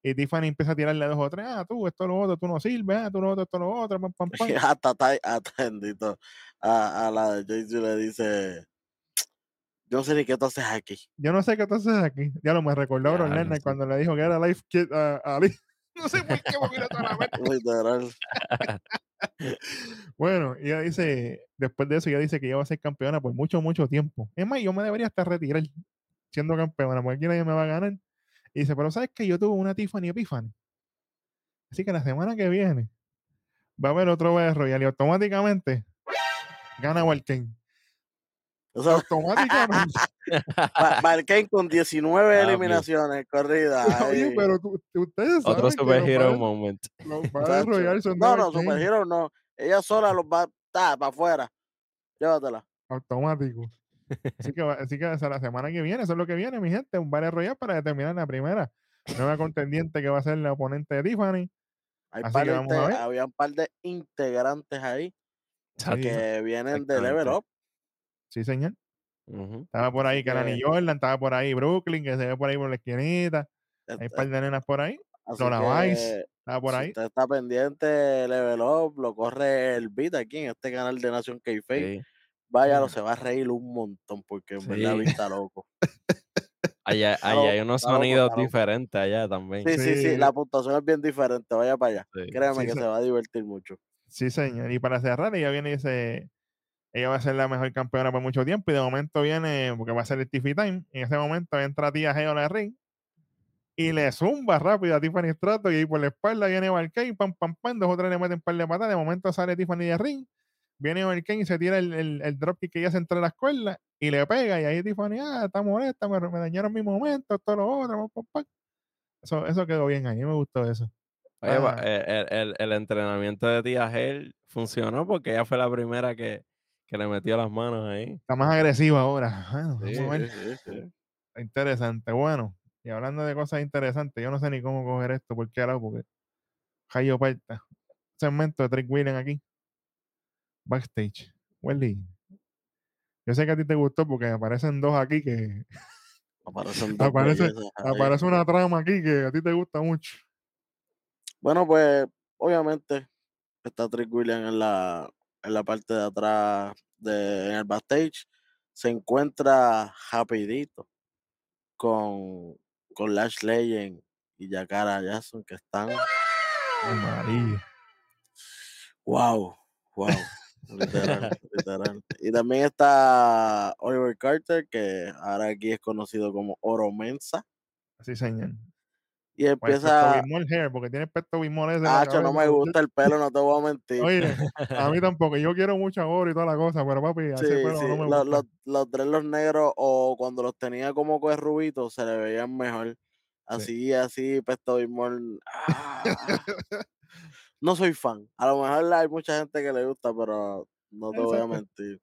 Y Tiffany empieza a tirarle a dos o tres, ah, tú, esto, lo otro, tú no sirves, ah, tú, lo otro, esto, lo otro, pam, pam, pam. hasta, hasta a, a la de Jay-Z le dice, yo no sé ni qué tú haces aquí. Yo no sé qué tú haces aquí. Ya lo me recordó a cuando le dijo que era Life Kid a Ali. No sé por qué me vino toda la mente. Literal. Bueno, ella dice, después de eso, ella dice que ella va a ser campeona por mucho, mucho tiempo. Es más, yo me debería hasta retirar siendo campeona, porque aquí nadie me va a ganar. Y dice, pero ¿sabes que Yo tuve una Tiffany Epiphany. Así que la semana que viene va a haber otro Battle Royale y automáticamente gana Walken. O sea, Automáticamente. Balkane con 19 Obvio. eliminaciones corridas. Oye, pero tú- ustedes saben Otro superhero moment. No, no, Walken. superhero no. Ella sola los va para afuera. Llévatela. automático. Así que, así que hasta la semana que viene, eso es lo que viene, mi gente, un Battle Royale para determinar la primera nueva contendiente que va a ser la oponente de Tiffany. Hay Así par que de vamos a inte- ver. había un par de integrantes ahí que vienen de Level. Up. Sí, señor. Estaba por ahí Kalani Jordan, estaba por ahí Brooklyn, que se ve por ahí por la esquinita. Hay un par de nenas por ahí. Lola Vice estaba por si ahí. usted está pendiente, Level Up, lo corre el beat aquí en este canal de Nación k Sí. Váyalo, Sí. se va a reír un montón porque en Sí. verdad está loco. Allá, allá hay unos sonidos loco. diferentes allá también. Sí, sí, sí, Sí. la puntuación es bien diferente, vaya para allá. Sí, que se- se va a divertir mucho. Sí, señor. Y para cerrar, ella viene y dice, ella va a ser la mejor campeona por mucho tiempo. Y de momento viene, porque va a ser el Tiffy Time. Y en ese momento entra tía Geo a la ring. Y le zumba rápido a Tiffany Stratton. Y ahí por la espalda viene Valkyrie, pam, pam, pam. Dos o tres le meten un par de patadas. De momento sale Tiffany de ring. Viene Valkyrie y se tira el, el, el dropkick que ella se entra a la escuela. Y le pega. Y ahí Tiffany, ah, está molesta, me, me dañaron mi momento, todo lo otro. pam, pam, pam. Eso, eso quedó bien ahí. Me gustó eso. Oye, Ah. eh, el, el- el entrenamiento de tía Hell funcionó porque ella fue la primera que, que le metió las manos ahí. Está más agresiva ahora. Bueno, Sí, vamos a ver. Sí, sí, sí. Está Interesante. Bueno, y hablando de cosas interesantes, yo no sé ni cómo coger esto, por qué ahora, porque Jayo Parta. Segmento de Trick William aquí. Backstage. Welly. Yo sé que a ti te gustó porque aparecen dos aquí que Aparecen dos Aparece- aparece una trama aquí que a ti te gusta mucho. Bueno, pues obviamente está Trick William en la, en la parte de atrás de, en el backstage. Se encuentra rapidito con, con Lash Legend y Yakara Jackson que están Ay, María. wow, wow. Literal, literal. Y también está Oliver Carter, que ahora aquí es conocido como Oro Mensa. Así señor. Y el empieza. Hair, porque tiene Bismol ese Hacho, no me gusta el pelo, no te voy a mentir. Oye, a mí tampoco. Yo quiero mucho oro y toda la cosa, pero papi, Sí, ese pelo sí, no me Los, gusta. los, los dreadlocks negros o cuando los tenía como con rubitos se le veían mejor. Así, así, Pesto Bismol. ah. No soy fan. A lo mejor hay mucha gente que le gusta, pero no te voy a mentir.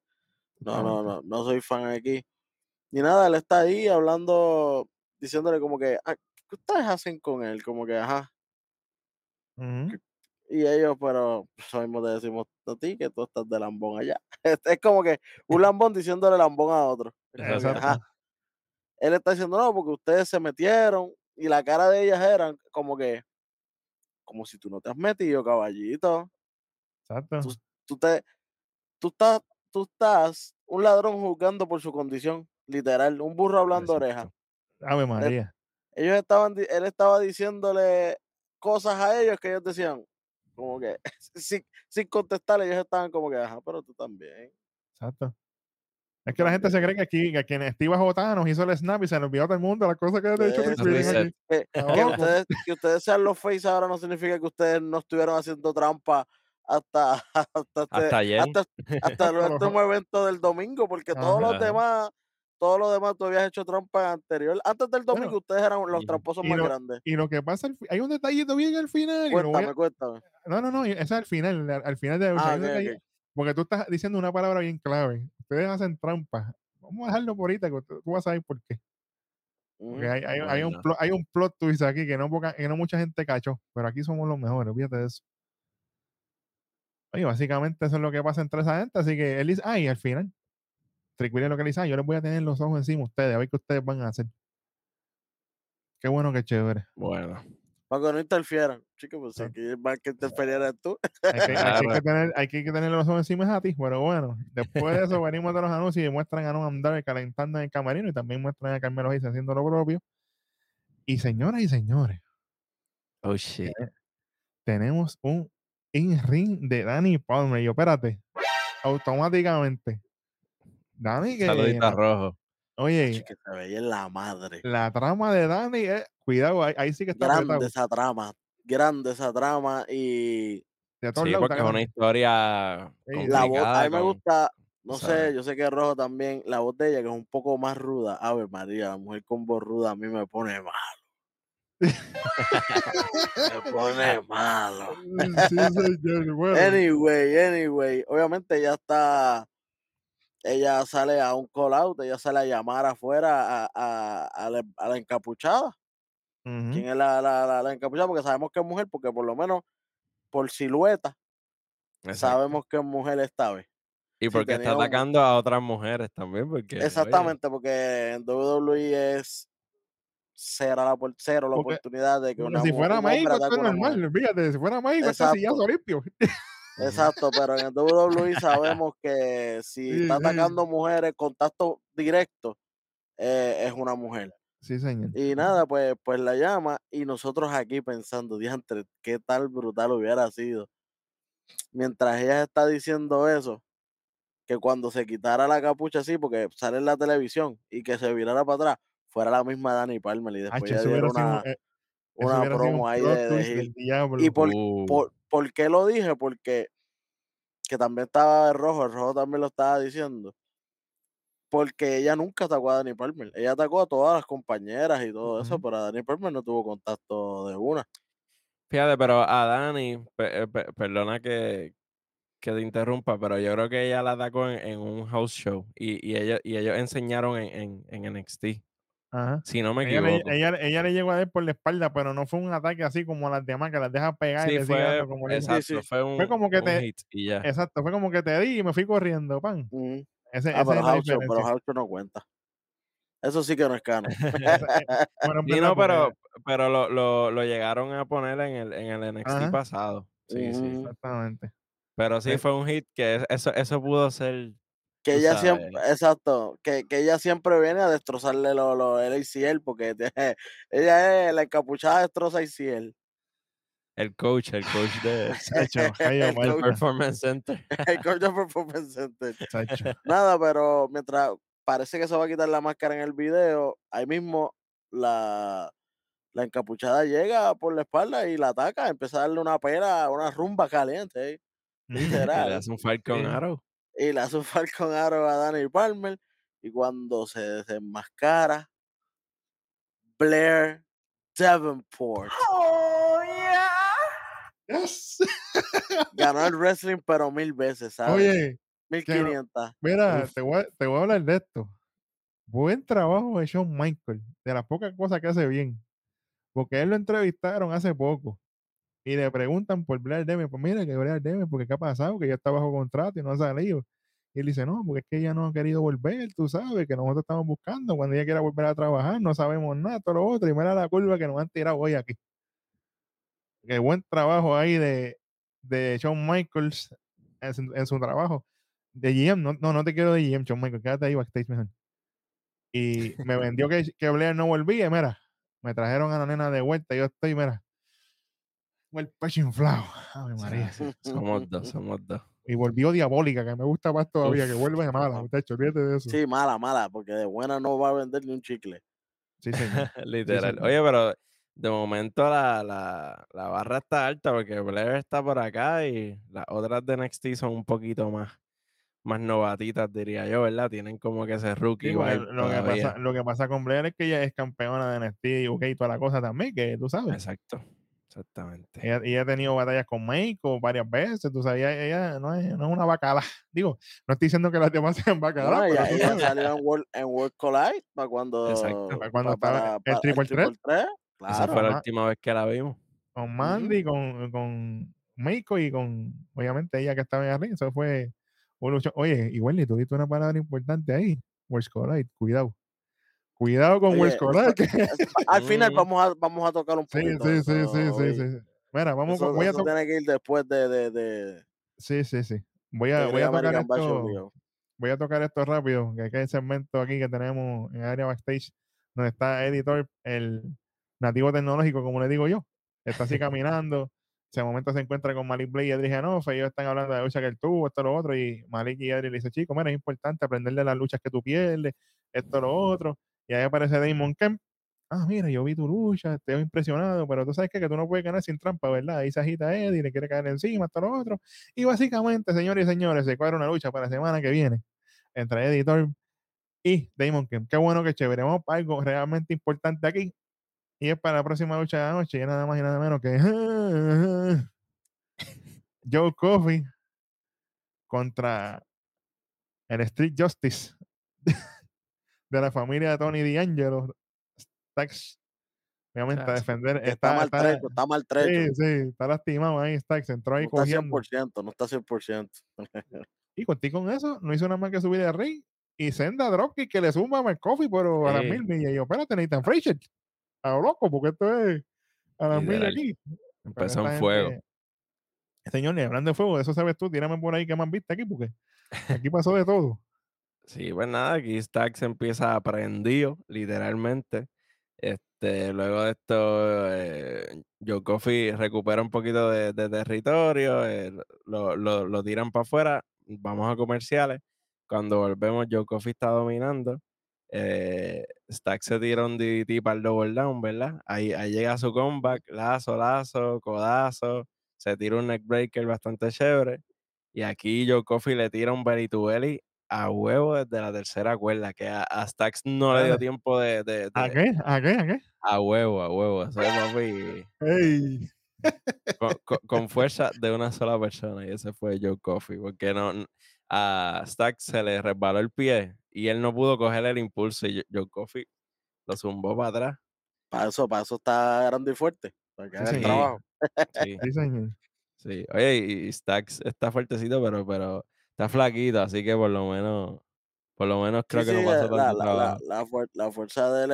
No, no, no, no soy fan aquí. Ni nada, él está ahí hablando, diciéndole como que, "Ah, ¿qué ustedes hacen con él? Como que, ajá. Y ellos, pero eso mismo te decimos a ti que tú estás de lambón allá. Es, es como que un lambón diciéndole lambón a otro. Es como que, Exacto. ajá. Él está diciendo, no, porque ustedes se metieron y la cara de ellas eran como que, como si tú no te has metido, caballito. Exacto. Tú, tú te, tú estás, tú estás un ladrón juzgando por su condición, literal, un burro hablando oreja. Exacto. Ave María. Ellos estaban, di- él estaba diciéndole cosas a ellos que ellos decían, como que, sin, sin contestar, ellos estaban como que, ajá, pero tú también. Exacto. Es que la gente se cree que aquí, que quien Steve nos hizo el snap y se nos olvidó todo el mundo las cosas que sí. aquí. Que, que ustedes, que ustedes sean los face ahora no significa que ustedes no estuvieron haciendo trampa hasta, hasta, este- Hasta ayer. hasta, hasta el Hasta los- último evento del domingo, porque todos los Ajá. demás, todos los demás tú habías hecho trampa anterior. Antes del domingo Bueno, ustedes eran los y- tramposos y más lo- grandes. Y lo que pasa, hay un detallito bien al final. lo Cuéntame, a- cuéntame. no, no, no, ese es al final, al, al final de Ah, hay un ok, detalle- ok. Porque tú estás diciendo una palabra bien clave. Ustedes hacen trampa. Vamos a dejarlo por ahorita, que tú, tú vas a saber por qué. Porque hay, hay, hay un plot, hay un plot twist aquí que no, poca- que no mucha gente cachó, pero aquí somos los mejores, fíjate de eso. Oye, básicamente eso es lo que pasa entre esa gente, así que él dice, ay, al final, Trick William lo que le dice, "Ah, yo les voy a tener los ojos encima a ustedes, a ver qué ustedes van a hacer. Qué bueno, qué chévere. Bueno, Para que no interfieran. Chicos, pues si aquí más que interferieras tú. Hay que, hay tener, hay que tener los ojos encima es a ti, pero bueno, después de eso venimos de los anuncios y muestran a Noam Dar calentando en el camerino y también muestran a Carmelo Hayes haciendo lo propio. Y señoras y señores, oh shit. tenemos un in-ring de Danny Palmer. Y yo, espérate, automáticamente. Dani, que. Saludita rojo. Oye, que se veía en la madre. la trama de Dani, es- cuidado, ahí, ahí sí que está Grande apretado. esa trama. Grande esa trama. Y De todos Sí, lados porque es una historia Sí, la voz, a mí me gusta, no sé, yo sé que Rojo también, la voz de ella que es un poco más ruda. Ave María, la mujer con voz ruda a mí me pone malo. me pone malo. Sí, señor, bueno. Anyway, anyway, obviamente ella está, ella sale a un call out, ella sale a llamar afuera a, a, a la, a la encapuchada. ¿Quién es la, la, la, encapuchada? Porque sabemos que es mujer, porque por lo menos por silueta Exacto. sabemos que es mujer esta vez. Y porque está un- atacando a otras mujeres también, porque. oye, Exactamente, porque en WWE es cero la, cero la Porque- oportunidad de que una si mu- fuera México, es mujer. normal. Fíjate, si fuera México, esto sí ya Exacto. Exacto, pero en el WWE sabemos que si está atacando mujeres, contacto directo, eh, es una mujer. Sí, señor. Y nada, pues, pues la llama y nosotros aquí pensando, diantre, qué tal brutal hubiera sido. Mientras ella está diciendo eso, que cuando se quitara la capucha así, porque sale en la televisión y que se virara para atrás, fuera la misma Dani Palmer y después Hacho, ya diera sido, una, eh, una promo ahí de, de. Y por, por, ¿por qué lo dije? Porque que también estaba el rojo, el rojo también lo estaba diciendo. Porque ella nunca atacó a Dani Palmer. Ella atacó a todas las compañeras y todo eso, pero a Dani Palmer no tuvo contacto de una. Fíjate, pero a Dani, eh, pe- perdona que, que te interrumpa, pero yo creo que ella la atacó en, en un house show y, y, ellos, y ellos enseñaron en, en, en NXT, Ajá. si no me Ella le, equivoco. ella, ella le llegó a dar por la espalda, pero no fue un ataque así como las demás, que las deja pegar y Sí, le sigue fue, como le- exacto, Sí, sí. fue un, Fue como que un te- hit y ya. Exacto, fue como que te di y me fui corriendo, pan. Ujú. Ese, Ah, pero show no cuenta. Eso sí que no es canon. Esa- eh, bueno, no, pero, pero lo, lo, lo llegaron a poner en el, en el NXT Ajá. pasado. Sí, sí. Ujú. Exactamente. Pero sí Eh. fí un hit que es- eso, eso pudo ser. Que ella siempre, exacto, que, que ella siempre viene a destrozarle lo, lo, el ACL, porque ella es la encapuchada destroza ACL. El coach, el coach de El del Malta, Performance Center. El coach de Performance Center. Nada, pero mientras parece que se va a quitar la máscara en el video, ahí mismo la, la encapuchada llega por la espalda y la ataca, empieza a darle una pera, una rumba caliente, ¿eh? Y le literal. hace un Falcon Sí. Arrow. Y le hace un Falcon Arrow a Danny Palmer. Y cuando se desenmascara, Blair Davenport Yes. ganó el wrestling, pero mil veces, ¿sabes? Oye, mil que no- quinientas. mira, Uf. te voy, a, te voy a hablar de esto. Buen trabajo de Shawn Michael, de las pocas cosas que hace bien. Porque él lo entrevistaron hace poco y le preguntan por Blair Demme. Pues mira, que Blair Demme, porque qué ha pasado, que ya está bajo contrato y no ha salido. Y él dice, no, porque es que ella no ha querido volver, tú sabes, que nosotros estamos buscando cuando ella quiera volver a trabajar, no sabemos nada, todo lo otro. Y mira la curva que nos han tirado hoy aquí. Qué buen trabajo ahí de, de Shawn Michaels en su, trabajo. De GM, no, no, no te quiero de GM, Shawn Michaels, quédate ahí backstage mejor. Y me vendió que, que Blair no volvía, mira, me trajeron a la nena de vuelta, yo estoy, mira, con el pecho inflado. Ave María. Somos dos, somos dos. Y volvió diabólica, que me gusta más todavía, que Uf. vuelve de mala, muchachos, olvídate de eso. Sí, Sí, mala, mala, porque de buena no va a vender ni un chicle. señor. Literal. señor. Oye, pero de momento la, la, la barra está alta porque Blair está por acá y las otras de NXT son un poquito más, más novatitas, diría yo, ¿verdad? Tienen como que ese rookie Sí, vibe lo, que pasa, lo que pasa con Blair es que ella es campeona de NXT, UK y toda la cosa también, que tú sabes. Exacto, exactamente. Ella, ella ha tenido batallas con Meiko varias veces, tú sabes, ella, ella no, es, no es una bacala. Digo, no estoy diciendo que las demás sean bacalas, No, ella, ella salió en World, en World Collide para cuando, Exacto. Para cuando estaba para- el Triple Threat. Threat, Esa Claro. fue la ma- última vez que la vimos. con Mandy, con, con Meiko y con, obviamente, ella que estaba en arriba. Eso fue. Oye, y Wendy, tú diste una palabra importante ahí. Worlds Collide, cuidado. Cuidado con que- Al final vamos a, vamos a tocar un Sí, poquito. sí, sí, sí, sí, hoy. sí. Mira, vamos Eso, con, voy a eso tiene que ir después de, de, de, Sí, sí, sí. Voy a, voy a tocar esto. Voy a tocar esto rápido, que hay el segmento aquí que tenemos en área backstage, donde está editor, el nativo tecnológico, como le digo yo. Está así caminando. De momento se encuentra con Malik Blake y Edric Genofa, ellos están hablando de la lucha que él tuvo, esto, lo otro, y Malik y Edric le dicen, chico, mira, es importante aprender de las luchas que tú pierdes, esto, lo otro. Y ahí aparece Damon Kemp. Ah, mira, yo vi tu lucha, te veo impresionado, pero tú sabes que, que tú no puedes ganar sin trampa, ¿verdad? Ahí se agita Eddie, le quiere caer encima, esto, lo otro. Y básicamente, señores y señores, se cuadra una lucha para la semana que viene entre Editor y Damon Kemp. Qué bueno que chévere. Vamos para algo realmente importante aquí. Y es para la próxima lucha de la noche. Y nada más y nada menos que Joe Coffey contra el Street Justice de la familia de Tony D'Angelo. Stax, obviamente, a defender. Está, Está, está, maltrecho, está maltrecho. sí, sí, está lastimado ahí. Stax entró ahí no está cogiendo. 100%, no está 100%. Y contigo con eso, no hizo nada más que subir el ring y senda dropkick que le suma a McCoffee, pero a las mil millas. Y yo, espérate, Nathan Frazier. A lo loco, porque esto es a las Literal. aquí. Empezó en fuego. gente- Señor, y hablando de fuego, de eso sabes tú, tírame por ahí que más viste aquí, porque aquí pasó de todo. Sí, pues nada, aquí Stax empieza prendido, literalmente. Este, luego de esto, eh, recupera un poquito de, territorio, eh, lo, lo- tiran para afuera, vamos a comerciales. Cuando volvemos, Joe está dominando. Eh, Stax se tira un DDT para el double down, ¿verdad? Ahí, ahí llega su comeback, lazo, lazo, codazo, se tira un neckbreaker bastante chévere. Y aquí Joe Coffey le tira un belly to belly a huevo desde la tercera cuerda, que a, a Stax no le dio tiempo de, de- ¿A de- qué? ¿A qué? ¿A qué? a huevo, a huevo. Eso es papi, ¡Ey! con, con- con fuerza de una sola persona y ese fue Joe Coffey, porque no, a Stax se le resbaló el pie y él no pudo coger el impulso y Jo- Joe Coffey lo zumbó para atrás. Para eso está grande y fuerte. Para que Sí, haga el trabajo. Sí, Sí, señor. sí. Oye, y, y Stax está fuertecito, pero, pero está flaquito, así que por lo menos, por lo menos creo Sí, que sí, no pasó la, tanto la, la, trabajo. la, fuer- la fuerza de él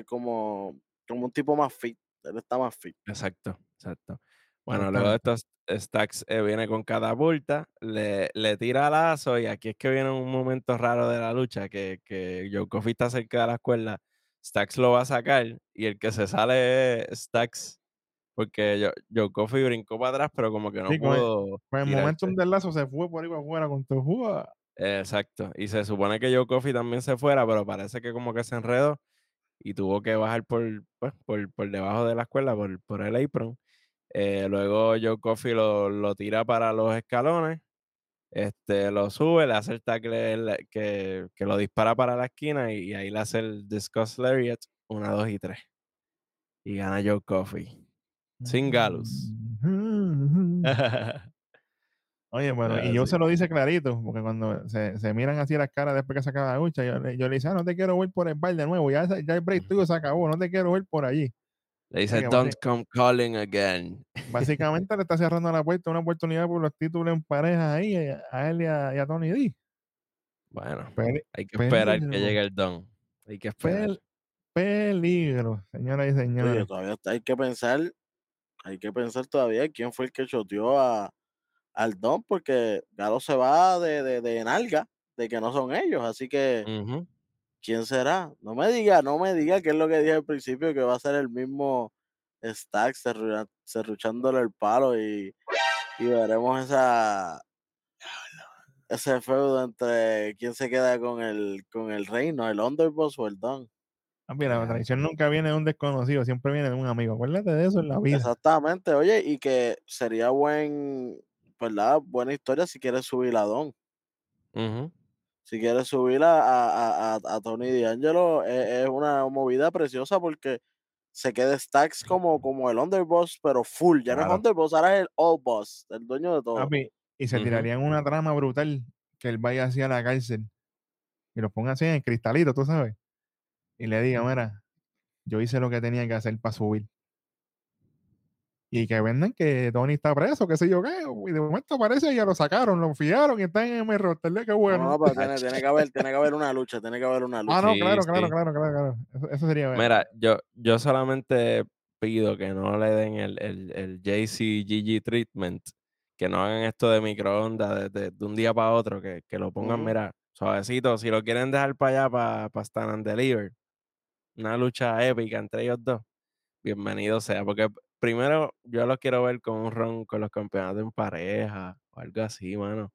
es como, como un tipo más fit. Él está más fit. Exacto, exacto. Bueno, luego de estos Stacks eh, viene con catapulta, le, le tira lazo y aquí es que viene un momento raro de la lucha que, que Joe Coffey está cerca de la cuerda, Stacks lo va a sacar y el que se sale es Stacks porque Joe, Joe Coffey brincó para atrás pero como que no Sí, con el- pudo Pues el tirarse. momentum del lazo se fue por ahí para afuera con tu ¡Ua! Exacto, y se supone que Joe Coffey también se fuera, pero parece que como que se enredó y tuvo que bajar por, pues, por, por debajo de la escuela, por, por el apron. Eh, luego Joe Coffey lo, lo tira para los escalones, este, lo sube, le hace el tackle el- que, que lo dispara para la esquina y, y ahí le hace el Discuss Lariat, una, dos y tres. Y gana Joe Coffey. Sin Galus. Oye, bueno, Ah, y yo sí. se lo dice clarito, porque cuando se, se miran así las caras después que se acaba la lucha, yo, le- yo le dice, ah, no te quiero ver por el bar de nuevo, ya, ya el break tuyo se acabó, no te quiero ver por allí. Le dice, don't come calling again. Básicamente le está cerrando la puerta una oportunidad por los títulos en pareja ahí, eh, a él y a, y a Tony D. Bueno, Peli- hay que esperar que llegue el don. Hay que esperar. pel- peligro, señoras y Oye, señores. todavía está- hay que pensar, hay que pensar todavía quién fue el que choteó a, al Don, porque Galo se va de, de, de nalga, de que no son ellos, así que. ¿quién será? No me diga, no me diga que es lo que dije al principio, que va a ser el mismo Stack serru- serruchándole el palo y, y veremos esa ese feudo entre quién se queda con el con el reino, el Underboss o el Don. Ah, mira, la traición nunca viene de un desconocido, siempre viene de un amigo. Acuérdate de eso en la vida. Exactamente, oye, y que sería buen, ¿verdad? Buena historia si quieres subir a Don. Ujú. Si quieres subir a, a, a, a Tony D'Angelo, es, es una movida preciosa porque se queda Stacks como, como el underboss, pero full. Ya no es underboss, ahora es el all boss, el dueño de todo. Papi, y se Ujú. tirarían una trama brutal que él vaya hacia la cárcel y lo ponga así en cristalito, tú sabes. Y le diga, mira, yo hice lo que tenía que hacer para subir. Y que vendan que Tony está preso, qué sé yo qué. Y de momento aparece y ya lo sacaron, lo fiaron y está en el roster. Qué No, bueno. no, pero tiene, tiene que haber, tiene que haber una lucha, tiene que haber una lucha. ah, no, Sí, claro, claro, sí. claro, claro, claro. Eso, eso sería bueno. Mira, yo, yo solamente pido que no le den el, el, el JCGG treatment, que no hagan esto de microondas de, de- de un día para otro, que, que lo pongan, mira, suavecito. Si lo quieren dejar para allá, para, para Stand and Deliver, una lucha épica entre ellos dos, bienvenido sea. Porque primero yo los quiero ver con un ron con los campeonatos en pareja o algo así, mano.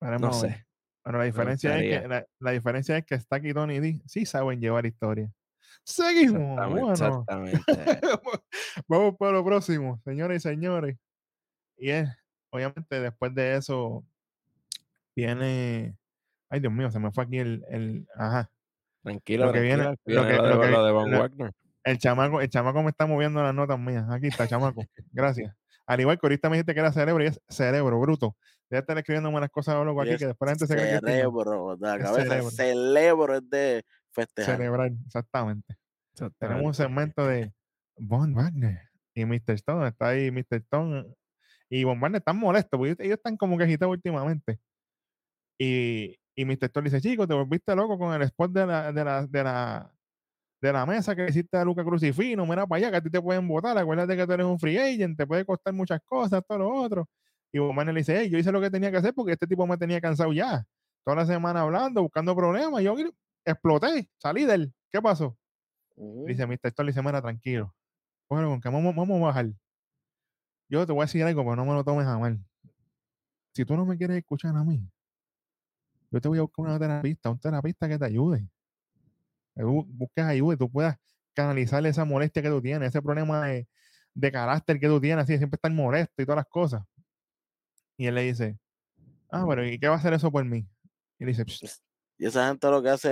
No sé. Bueno, la diferencia, es que, la, la diferencia es que Stack y Tony D sí saben llevar historia. Seguimos. Exactamente, Bueno, exactamente. vamos para lo próximo, señores y señores. Y es, obviamente, después de eso, viene. Ay, Dios mío, se me fue aquí el. el ajá. Tranquilo, Lo que viene- tranquilo. lo Viene que- lo, de, lo que- lo de Von lo- Wagner. El chamaco, el chamaco me está moviendo las notas mías. Aquí está, chamaco. Gracias. Al igual que ahorita me dijiste que era cerebro y es cerebro, bruto. De estar escribiéndome las cosas loco aquí que después la gente se cree que cerebro, la cabeza, cerebro. cerebro es de festejar. Celebrar, exactamente. Tenemos un Exactamente. segmento de Von Wagner y Mr. Stone. Está ahí Mr. Stone y Von Wagner están molestos porque ellos están como que agitados últimamente. Y, y Mr. Thor dice, chico, te volviste loco con el spot de la, de la, de la, de la mesa que hiciste a Luca Crucifino, mira para allá, que a ti te pueden votar, acuérdate que tú eres un free agent, te puede costar muchas cosas, todo lo otro. Y Bowman le dice, hey, yo hice lo que tenía que hacer porque este tipo me tenía cansado ya. Toda la semana hablando, buscando problemas, yo exploté, salí de él. ¿Qué pasó? Ujú. Dice Mr. Thor, le dice, mira, tranquilo. Bueno, con que vamos, vamos a bajar. Yo te voy a decir algo, pero no me lo tomes a mal. Si tú no me quieres escuchar a mí, yo te voy a buscar una terapista, un terapista que te ayude. Bu- busques ayuda y tú puedas canalizar esa molestia que tú tienes, ese problema de, de carácter que tú tienes, así siempre estar molesto y todas las cosas. Y él le dice, ah, pero ¿y qué va a hacer eso por mí? Y le dice, "Psst, Y esa gente lo que hace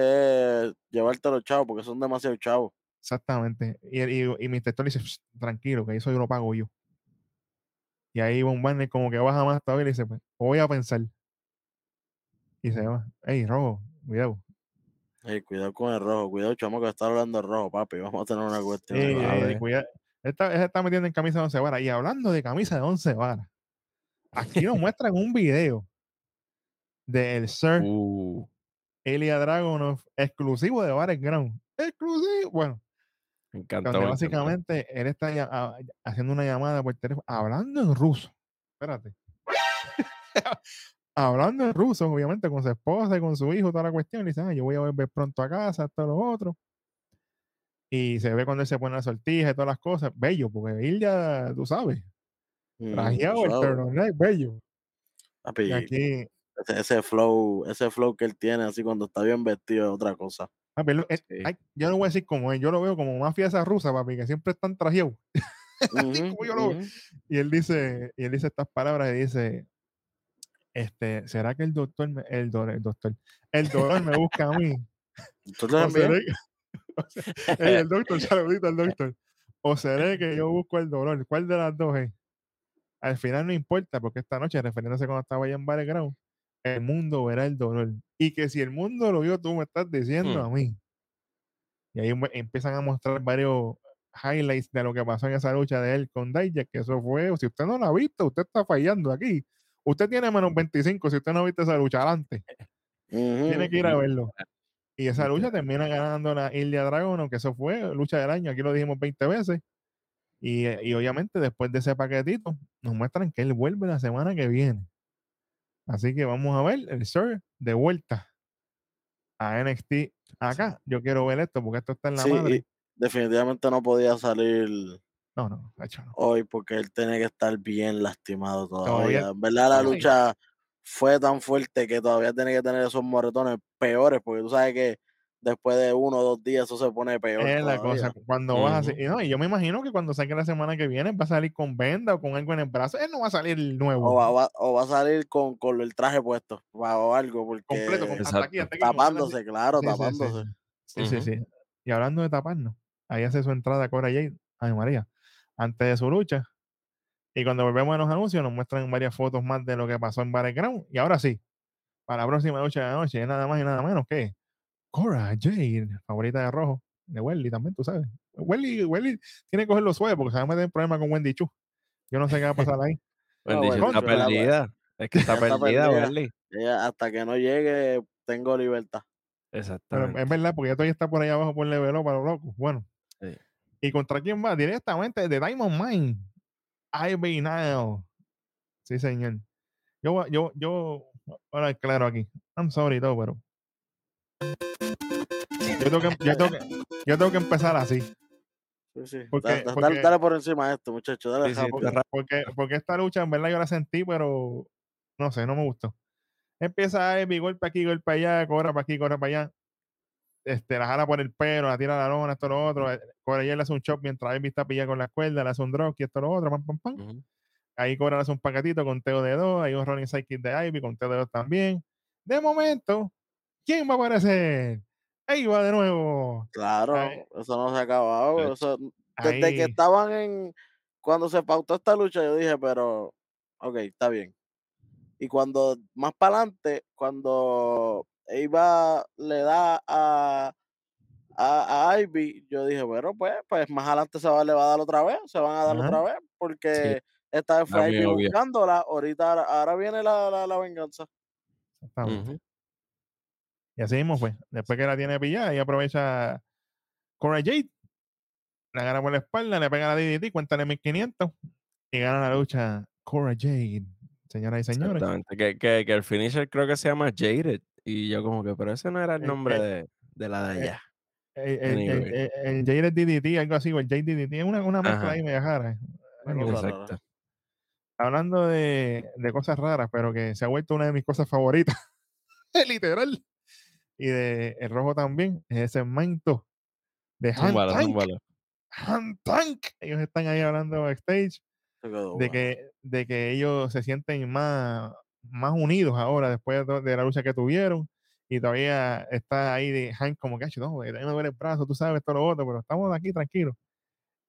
es llevarte a los chavos porque son demasiado chavos. exactamente. Y, y, y Mr. Thor le dice, "Psst, tranquilo, que eso yo lo pago yo. Y ahí Von Barney como que baja más todavía y le dice, pues, voy a pensar. Y se va, hey, rojo, cuidado. Ey, cuidado con el rojo, cuidado, chamo, que está hablando rojo, papi. Vamos a tener una cuestión. Ey, ey, cuidado. Esta, esta está metiendo en camisa de 11 varas. Y hablando de camisa de 11 varas, aquí nos muestran un video del Sir Uh, Elia Dragunov exclusivo de Bares Ground. Exclusivo. Bueno, encantó. básicamente él está ya- a- haciendo una llamada por teléfono, hablando en ruso. Espérate. hablando en ruso, obviamente, con su esposa y con su hijo, toda la cuestión. Y dice, "Ah, yo voy a volver pronto a casa, todo lo otro. Y se ve cuando él se pone la sortija y todas las cosas. Bello, porque él ya, tú sabes, Mm, trajeado el turtleneck, bello. papi, Y aquí, ese, ese flow, ese flow que él tiene así cuando está bien vestido es otra cosa. pero él- Sí. ay, yo no voy a decir como él, yo lo veo como mafia esa rusa, papi, que siempre están trajeados. Yo lo veo. ujú. Y él dice, y él dice estas palabras y dice, este, ¿será que el doctor, me- el, do- el doctor, el dolor me busca a mí? ¿Tú seré que- el doctor, saludito al doctor. ¿O seré que yo busco el dolor? ¿Cuál de las dos es? Al final no importa, porque esta noche, refiriéndose cuando estaba allá en Battleground, el mundo verá el dolor. Y que si el mundo lo vio, tú me estás diciendo Hmm. a mí. Y ahí empiezan a mostrar varios highlights de lo que pasó en esa lucha de él con Dijak, que eso fue, si usted no lo ha visto, usted está fallando aquí. Usted tiene menos 25 si usted no ha visto esa lucha adelante. Tiene que ir a verlo. Y esa lucha termina ganando la Ilya Dragon, que eso fue lucha del año, aquí lo dijimos 20 veces. Y, y obviamente después de ese paquetito, nos muestran que él vuelve la semana que viene. Así que vamos a ver el Sir de vuelta a NXT acá. Yo quiero ver esto porque esto está en la Sí, madre. y definitivamente no podía salir No, no, hecho no. hoy porque él tenía que estar bien lastimado Todavía- todavía. En verdad la lucha fue tan fuerte que todavía tiene que tener esos moretones peores porque tú sabes que después de uno o dos días eso se pone peor. Es la cosa. Cuando vas así. Ujú. Y, no, y yo me imagino que cuando salga la semana que viene va a salir con venda o con algo en el brazo. Él no va a salir nuevo. O va, va- o va a salir con, con el traje puesto va- o algo porque completo, con, hasta aquí, hasta tapándose, claro, Sí, sí, sí. tapándose. Sí, sí, sí. Y hablando de taparnos, ahí hace su entrada Cora Jade, ay María, antes de su lucha. Y cuando volvemos a los anuncios, nos muestran varias fotos más de lo que pasó en Battleground. Y ahora sí, para la próxima lucha de la noche, es nada más y nada menos que Cora Jade, favorita de rojo, de Welly también, tú sabes. Welly, Welly tiene que cogerlo suave porque se va a meter en problema con Wendy Chu. Yo no sé qué va a pasar ahí. Wendy bueno, está perdida. Es que está está perdida. Ella, hasta que no llegue, tengo libertad. Pero Exactamente. es verdad, porque ya todavía está por ahí abajo por level up para los locos. Bueno. Sí. ¿Y contra quién va? Directamente de Diamond Mine. Ivy Nile. Sí, señor. Yo, voy- yo, yo, ahora claro aquí. I'm sorry, todo, pero. Yo tengo que, yo tengo que, yo tengo que empezar así. Sí, sí. Porque- Da- da- porque- dale, por encima de esto, muchachos. Dale Sí, ra- Porque, porque esta lucha, en verdad, yo la sentí, pero no sé, no me gustó. Empieza Ivy, golpe aquí, golpe allá, cobra para aquí, cobra para allá. Este, la jala por el pelo, la tira a la lona, esto, lo otro. Cobra le hace un chop mientras Ivy está pillada con la cuerda, le hace un drop y esto, lo otro, pam, pam, pam. Ujú. Ahí Cobra le hace un paquetito con Teo de dos, hay un running sidekick de Ivy con Teo de dos también. De momento, ¿quién va a aparecer? Ahí va de nuevo. Claro, Ahí- eso no se ha acabado. Eso, desde que estaban en. Cuando se pautó esta lucha, yo dije, pero. Ok, está bien. Y cuando más para adelante, cuando Eva le da a, a, a Ivy, yo dije, bueno, pues, pues más adelante se va, le va a dar otra vez, se van a dar Ajá. otra vez, porque esta vez fue Ivy obvio. buscándola, ahorita ahora viene la, la, la venganza. Exactamente. Y así mismo fue. Después que la tiene pillada, ella aprovecha Cora Jade, la gana por la espalda, le pega la DDT, cuéntale 1500 y gana la lucha Cora Jade. Señoras y señores. Exactamente. Que, que, que el finisher creo que se llama Jaded. Y yo como que, pero ese no era el Eh, nombre eh, de, de la de eh, allá. El, el, el, Anyway. el- el Jade DDT, algo así, o el Jade DDT, es una, una mezcla Ajá. ahí media rara. Exacto. hablando de, de cosas raras, pero que se ha vuelto una de mis cosas favoritas, literal. Y de el rojo también, es ese segmento de Han Tank. zúmbalo. Han Tank. Ellos están ahí hablando backstage de que, de que ellos se sienten más, más unidos ahora después de, la lucha que tuvieron. Y todavía está ahí de Hank como que, "Acho, no, me duele el brazo, tú sabes, esto, lo otro, pero estamos aquí tranquilos.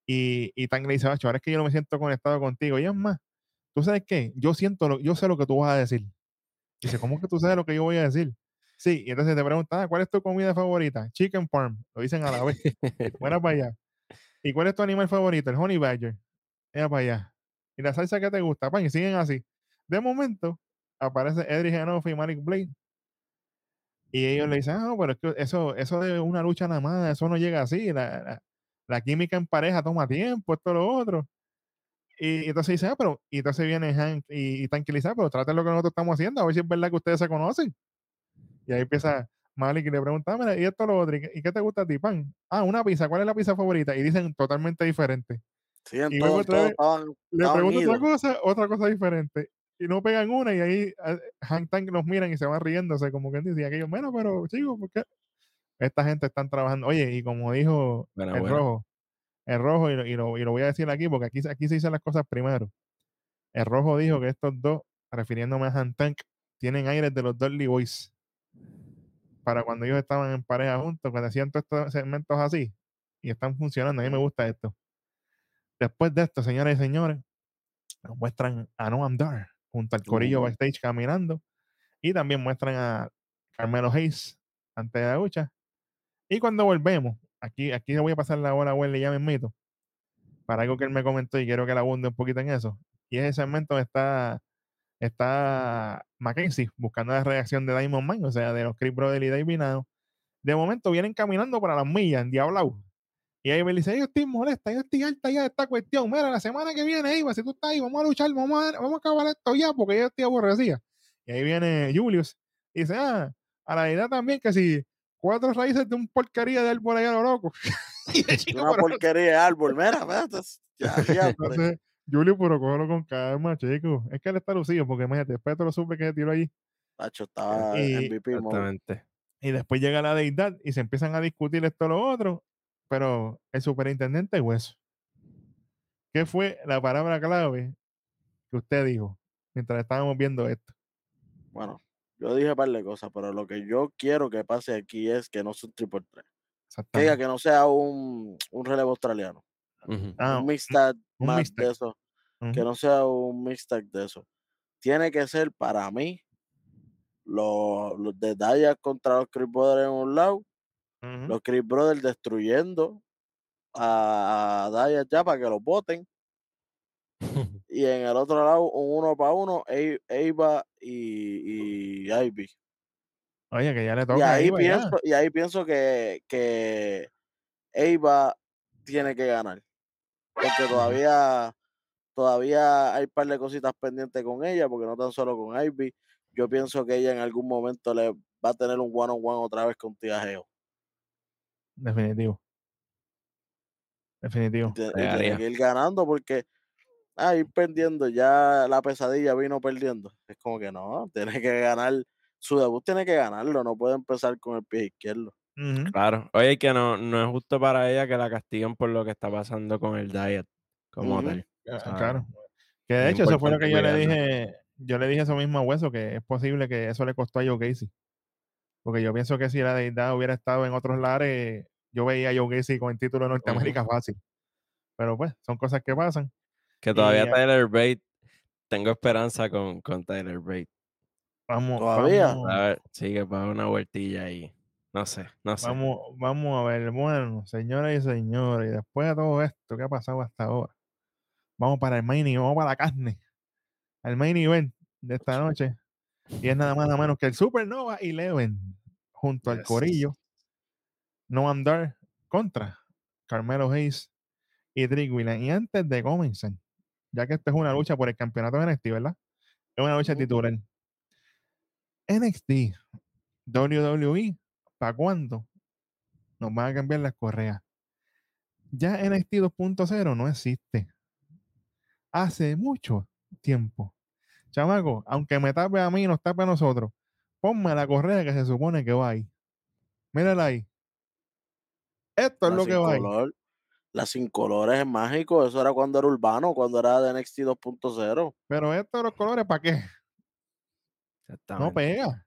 Y, y Tank le dice, "Acho, ahora es que yo no me siento conectado contigo. Y es más, ¿tú sabes qué? Yo siento, lo, yo sé lo que tú vas a decir. Dice, ¿cómo que tú sabes lo que yo voy a decir? Sí, y entonces te preguntan, "Ah, ¿cuál es tu comida favorita? Chicken Farm. Lo dicen a la vez. Buena para allá. ¿Y cuál es tu animal favorito? El Honey Badger. Mira para allá. ¿Y la salsa que te gusta? Pan, y siguen así. De momento, aparece Edric Enoff y Malik Blade. Y ellos le dicen, ah, pero es que eso, eso de una lucha nada más, eso no llega así. La, la- la química en pareja toma tiempo, esto, lo otro. Y, y entonces dice, ah, pero, y entonces viene Hank y, y tranquiliza, pero traten lo que nosotros estamos haciendo, a ver si es verdad que ustedes se conocen. Y ahí empieza Malik y le pregunta, "Ah, mira, y esto, lo otro, ¿y qué, te gusta a ti, pan? Ah, una pizza, ¿cuál es la pizza favorita? Y dicen totalmente diferente. Sí, en y todo, luego otra todos vez estaban, Le pregunto otra cosa, otra cosa diferente. Y no pegan una y ahí ah, Hank Tank nos miran y se van riéndose como que dice aquello, bueno, pero chicos, ¿por qué? Esta gente están trabajando. Oye, y como dijo el rojo, el rojo, y lo, y, lo, y lo voy a decir aquí porque aquí, aquí se dicen las cosas primero. El rojo dijo que estos dos, refiriéndome a Han Tank, tienen aires de los Dudley Boys. Para cuando ellos estaban en pareja juntos, cuando hacían todos estos segmentos así, y están funcionando. A mí me gusta esto. Después de esto, señoras y señores, nos muestran a Noam Dar junto al corillo Uh. backstage caminando. Y también muestran a Carmelo Hayes antes de la lucha. Y cuando volvemos, aquí, aquí le voy a pasar la bola a Welly ya mismito. Para algo que él me comentó y quiero que la abunde un poquito en eso. Y ese segmento está, está Mackenzie buscando la reacción de Diamond Man, o sea, de los Chris Brothers y David Now. De momento vienen caminando para las millas en Diablao. Y ahí me dice, yo estoy molesta, yo estoy harta ya de esta cuestión. Mira, la semana que viene, Iba, si tú estás ahí, vamos a luchar, vamos a, vamos a acabar esto ya, porque yo estoy aborrecida. Y ahí viene Julius y dice, ah, a la idea también que si cuatro raíces de un porquería de árbol allá a lo loco. y de chico, Una pero- porquería de árbol. Mira, espérate, ya, ya, entonces, Julius, pero cógelo con calma, chico. Es que él está lucido, porque imagínate, después te lo supe que se tiró allí. Tacho, estaba Y- en MVP. Exactamente. Y después llega la deidad y se empiezan a discutir esto lo otro. Pero el superintendente Hueso, ¿qué fue la palabra clave que usted dijo mientras estábamos viendo esto? Bueno, yo dije un par de cosas, pero lo que yo quiero que pase aquí es que no sea un triple threat. Que diga que no sea un, un relevo australiano. Ah, un mixtag un más mixtag. de eso. Que no sea un mixtag de eso. Tiene que ser para mí los, los de Daya contra los Chris Brothers en un lado, Los Chris Brothers destruyendo a, Daya ya para que los voten. Y en el otro lado, un uno para uno, Eva y, y Ivy. Oye, que ya le Y toca ahí ahí, pienso, y ahí pienso que, que Eva tiene que ganar. Porque todavía, todavía hay un par de cositas pendientes con ella, porque no tan solo con Ivy. Yo pienso que ella en algún momento le va a tener un one on one otra vez con Tía Geo. Definitivo. Definitivo. Pegaría. tiene que ir ganando porque ah, ir perdiendo, ya la pesadilla vino perdiendo. Es como que no, tiene que ganar. Su debut tiene que ganarlo, no puede empezar con el pie izquierdo. Claro. Oye, que no, no es justo para ella que la castiguen por lo que está pasando con el diet como tal. Ah, sea, Claro. Que de es hecho, eso fue lo que yo le dije. Yo le dije eso mismo a Hueso, que es posible que eso le costó a Joe Casey. Porque yo pienso que si la deidad hubiera estado en otros lares, yo veía a Joe Casey con el título de Norteamérica fácil. Pero pues, son cosas que pasan. Que todavía Y, Tyler Bate, tengo esperanza con, con Tyler Bate. Vamos, ¿Todavía? vamos, A ver, sigue para una vueltilla ahí. No sé, no sé. vamos, vamos a ver. Bueno, señoras y señores, y después de todo esto que ha pasado hasta ahora, vamos para el main event, vamos para la carne. Al main event de esta noche. Y es nada más nada menos que el Supernova Eleven junto al. Corillo. No andar contra Carmelo Hayes y Trick. Y antes de comenzar, ya que esto es una lucha por el campeonato de NXT, ¿verdad? Es una lucha Ujú. titular. NXT, WWE, ¿para cuándo nos van a cambiar las correas? Ya NXT 2.0 no existe. Hace mucho tiempo. Chamaco, aunque me tape a mí y nos tape a nosotros, ponme la correa que se supone que va ahí. Mírala ahí. Esto es lo que va ahí. color. La sin colores es mágico. Eso era cuando era urbano, cuando era de NXT 2.0. Pero esto de los colores, ¿para qué? No pega.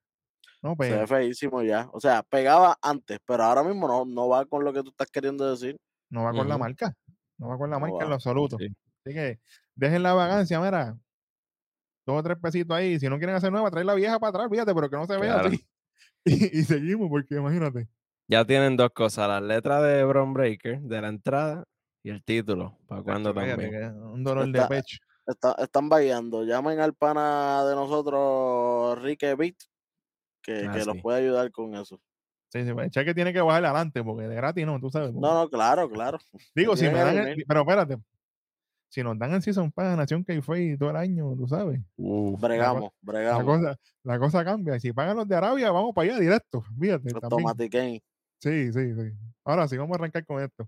No Se pega. ve feísimo ya. O sea, pegaba antes, pero ahora mismo no, no va con lo que tú estás queriendo decir. No va con la marca. No va con la No marca en lo absoluto. Sí. Así que dejen la vagancia, mira. Dos o tres pesitos ahí. Si no quieren hacer nueva, trae la vieja para atrás, fíjate, pero que no se vea Claro. así. Y, y seguimos, porque imagínate. Ya tienen dos cosas, la letra de Bron Breaker de la entrada y el título. ¿Para cuándo también? un dolor de pecho. Está- están bailando. Llamen al pana de nosotros, Rique Beat, que, Ah, que nos sí. puede ayudar con eso. Sí, sí, el cheque tiene que bajar adelante, porque de gratis no, tú sabes. No, no, claro, claro. Digo, si me dan el- pero espérate. Si nos dan el Season Pass, Nación que fue todo el año, tú sabes. Uh, Bregamos, La bregamos. cosa, la cosa cambia. Si pagan los de Arabia, vamos para allá directo. Fíjate. también. Automatiquén. Sí, sí, sí. Ahora sí, vamos a arrancar con esto.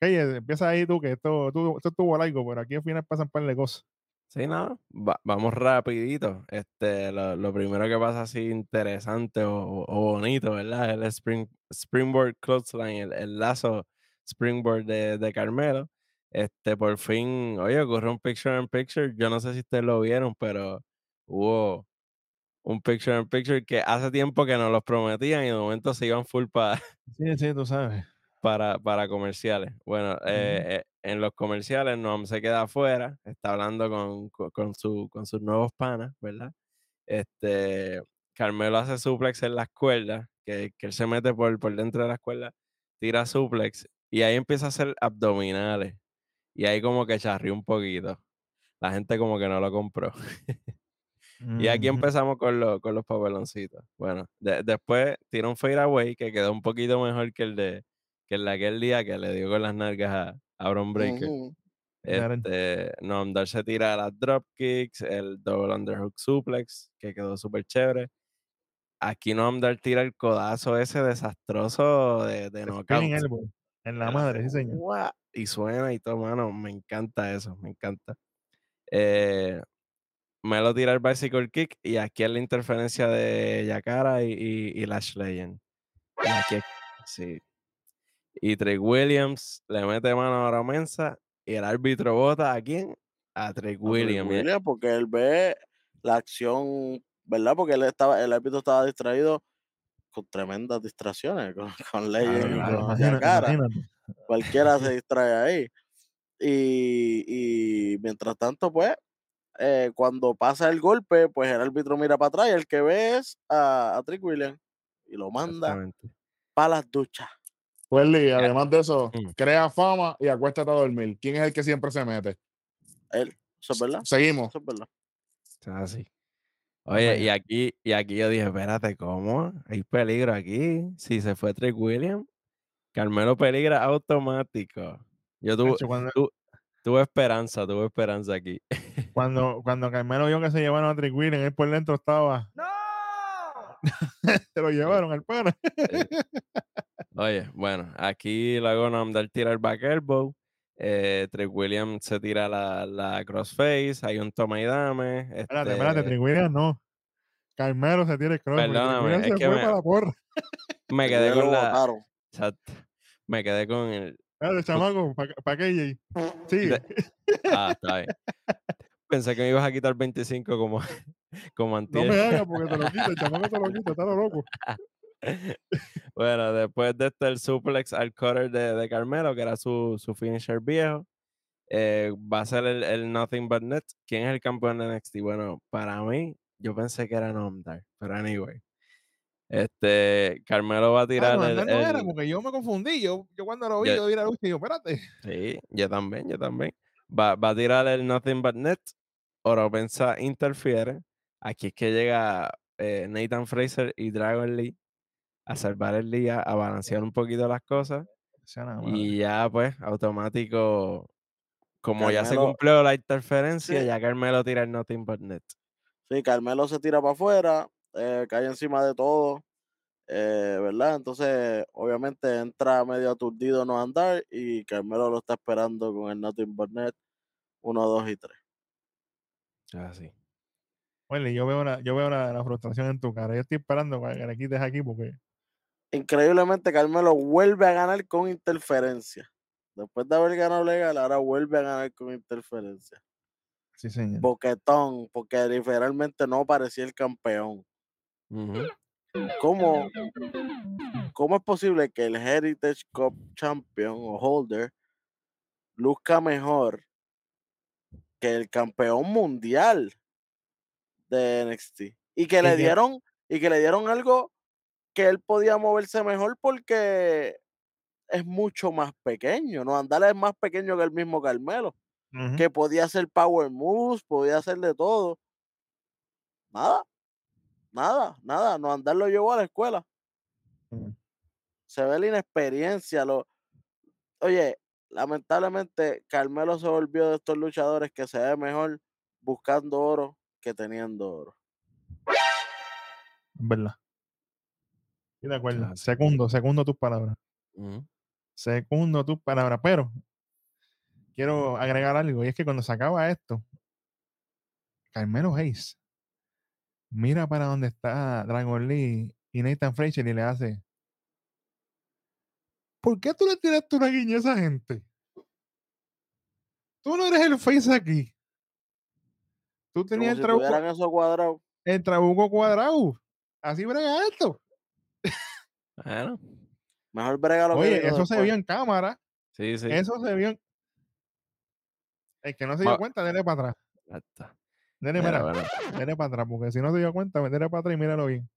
Oye, empieza ahí tú, que esto, tú, esto estuvo largo, pero aquí al final pasan par de cosas. Sí, no, va- vamos rapidito. Este, lo, lo primero que pasa así interesante o bonito, ¿verdad? El spring, Springboard Clothesline, el, el lazo Springboard de, de Carmelo. Este, por fin, oye, ocurrió un picture in picture. Yo no sé si ustedes lo vieron, pero hubo un picture in picture que hace tiempo que nos los prometían y de momento se iban full pa- Sí, sí, tú sabes. para, para comerciales. Bueno, eh, eh, en los comerciales Noam se queda afuera, está hablando con, con, con su, con sus nuevos panas, ¿verdad? Este, Carmelo hace suplex en las cuerdas, que, que él se mete por, por dentro de las cuerdas, tira suplex y ahí empieza a hacer abdominales. Y ahí como que charrió un poquito. La gente como que no lo compró. Y aquí Ujú. empezamos con, lo- con los papeloncitos. Bueno, de- después tira un fade away que quedó un poquito mejor que el de, que el de aquel día que le dio con las nalgas a, a Bron Breaker. Este, se tira las drop kicks, el double underhook suplex, que quedó súper chévere. Aquí Noam Dar tira el codazo ese desastroso de, de knockout. En la madre, sí, señor. guau, Y suena y todo, mano. Me encanta eso, me encanta. Eh, Melo tira el bicycle kick y aquí es la interferencia de Yakara y, y, y Lash Legend. Y aquí sí. Y Trey Williams le mete mano a Romensa y el árbitro vota a quién? A Trey Williams. Williams, porque él ve la acción, ¿verdad? Porque él estaba, el árbitro estaba distraído con tremendas distracciones, con, con Legend y con Yakara. imagínate. Cualquiera se distrae ahí. Y, y mientras tanto, pues, eh, cuando pasa el golpe, pues el árbitro mira para atrás y el que ve es a, a Trick Williams y lo manda para las duchas. Welly, además de eso, Mm. crea fama y acuéstate a dormir. ¿Quién es el que siempre se mete? Él, eso es verdad. Seguimos. Eso es verdad. Oye, y aquí, y aquí yo dije, espérate, ¿cómo? Hay peligro aquí. Si se fue Trey Williams, Carmelo peligra automático. Yo tuve, Nacho, cuando, tu- tuve esperanza, tuve esperanza aquí. cuando, cuando Carmelo vio que se llevaron a Trick Williams, él por dentro estaba. ¡No! se lo llevaron al pana. Oye, bueno, aquí luego Namdar tira el back elbow. Eh, Trey Williams se tira la, la crossface. Hay un toma y dame. Espérate, este, espérate, Trick Williams no. Carmelo se tira el cross. porque Trick Perdóname, es que me- para la porra. me Trick quedé con la. Exacto. Me quedé con el. Espérate, chamaco, ¿para qué, Jay? Sí. Ah, está bien. Pensé que me ibas a quitar 25 como, como No antier. me hagas porque te lo el chamaco te lo quita, está lo loco. bueno, después de este, el suplex al cutter de, de Carmelo, que era su, su finisher viejo, eh, va a ser el, el Nothing But Net. ¿Quién es el campeón de NXT? Bueno, para mí, yo pensé que era Nomdar, pero anyway. Este, Carmelo va a Ah, tirar no, el, no era, porque yo me confundí. Yo, yo cuando lo vi, Ya- yo vi la lucha y yo, espérate. Sí, yo también, yo también. Va, va a tirar el Nothing But Net. Oropensa interfiere. Aquí es que llega eh, Nathan Fraser y Dragon Lee a salvar el día, a balancear un poquito las cosas. Y ya, pues, automático, como ya se cumplió la interferencia, Sí. ya Carmelo tira el Nothing But Net. Sí, Carmelo se tira para afuera, eh, cae encima de todo, eh, ¿verdad? Entonces, obviamente entra medio aturdido no andar y Carmelo lo está esperando con el Nothing But Net 1, 2 y 3. Así. Oye, yo veo, la, yo veo la, la frustración en tu cara. Yo estoy esperando para que le quites aquí porque Increíblemente, Carmelo vuelve a ganar con interferencia. Después de haber ganado legal, ahora vuelve a ganar con interferencia. sí, señor. Boquetón, porque literalmente no parecía el campeón. ¿Cómo, ¿Cómo es posible que el Heritage Cup Champion o Holder luzca mejor que el campeón mundial de NXT? Y que le dieron, y que le dieron algo que él podía moverse mejor porque es mucho más pequeño, ¿no? Andar es más pequeño que el mismo Carmelo, que podía hacer power moves, podía hacer de todo. Nada, nada, nada. No andar lo llevó a la escuela. Ujú. se ve la inexperiencia. Lo... Oye, lamentablemente Carmelo se volvió de estos luchadores que se ve mejor buscando oro que teniendo oro. Verdad. Estoy de acuerdo. Claro. Segundo, segundo tus palabras. Segundo tus palabras. Pero quiero agregar algo. Y es que cuando se acaba esto, Carmelo Hayes mira para donde está Dragon Lee y Nathan Fraser y le hace. ¿Por qué tú le tiraste una guiña a esa gente? Tú no eres el face aquí. Tú Como tenías si el trabuco, tuvieran eso cuadrado. el trabuco cuadrado. Así brega esto. Bueno, Mejor brega lo que Oye, eso se vio en cámara. sí, sí. Eso se vio en... El que no se dio Ma- cuenta, dele para atrás. Dele, Mira, mira, para atrás, porque si no se dio cuenta, dele para atrás y míralo bien.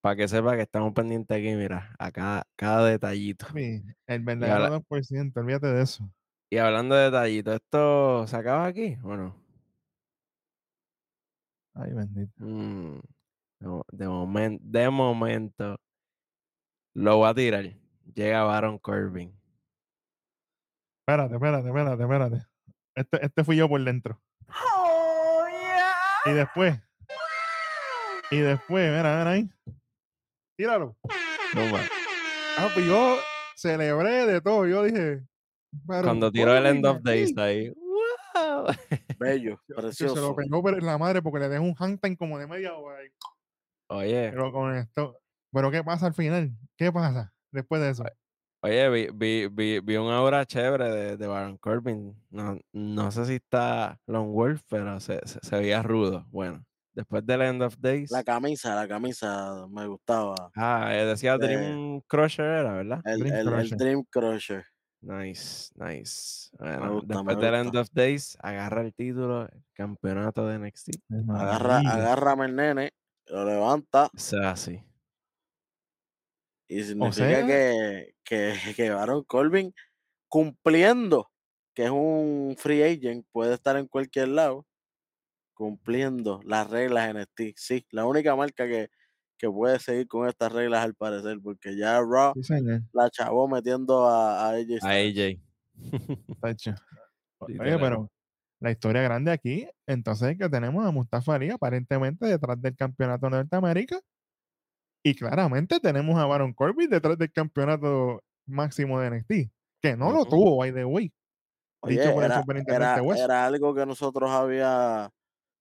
para que sepa que estamos pendientes aquí, mira, a cada, cada detallito. Sí, el habla- verdadero 2%, olvídate de eso. Y hablando de detallitos, ¿esto se acaba aquí o no? Ay, bendito. Mm, no, de, momen- de momento lo voy a tirar. Llega Baron Corbin. Espérate, espérate, espérate, espérate. Este, este fui yo por dentro. Y después, y después, mira, mira ahí. Tíralo. Toma. Ah, pues yo celebré de todo. Yo dije. pero Cuando tiró el End of Days ahí. ¡Wow! Bello, Que se lo precioso. pegó en la madre porque le dejó un handtime como de media hora. ahí. Oye, Pero con esto. Pero ¿qué pasa al final? ¿Qué pasa después de eso? Oye, vi, vi, vi, vi una obra chévere de, de Baron Corbin. No, no sé si está Long Wolf, pero se, se, se veía rudo. Bueno, después del End of Days. La camisa, la camisa me gustaba. Ah, eh, decía de- Dream Crusher era, ¿verdad? El, Dream el- el Crusher. Dream Crusher. Nice, nice. Bueno, gusta, después del End of Days, agarra el título, el campeonato de NXT. Agarra, agárrame el nene, lo levanta Eso es así. Y significa sea- que, que, que Baron Corbin cumpliendo, que es un free agent, puede estar en cualquier lado, cumpliendo las reglas NXT. Sí, la única marca que, que puede seguir con estas reglas al parecer, porque ya Raw Sí, la chavó metiendo a, a AJ A. AJ. Oye, pero la historia grande aquí, entonces es que tenemos a Mustafa Ali aparentemente detrás del campeonato de Norteamérica. Y claramente tenemos a Baron Corbin detrás del campeonato máximo de NXT. Que no lo tuvo, by the way. Oye, Dicho por el era, superintendente era- West. era algo que nosotros había,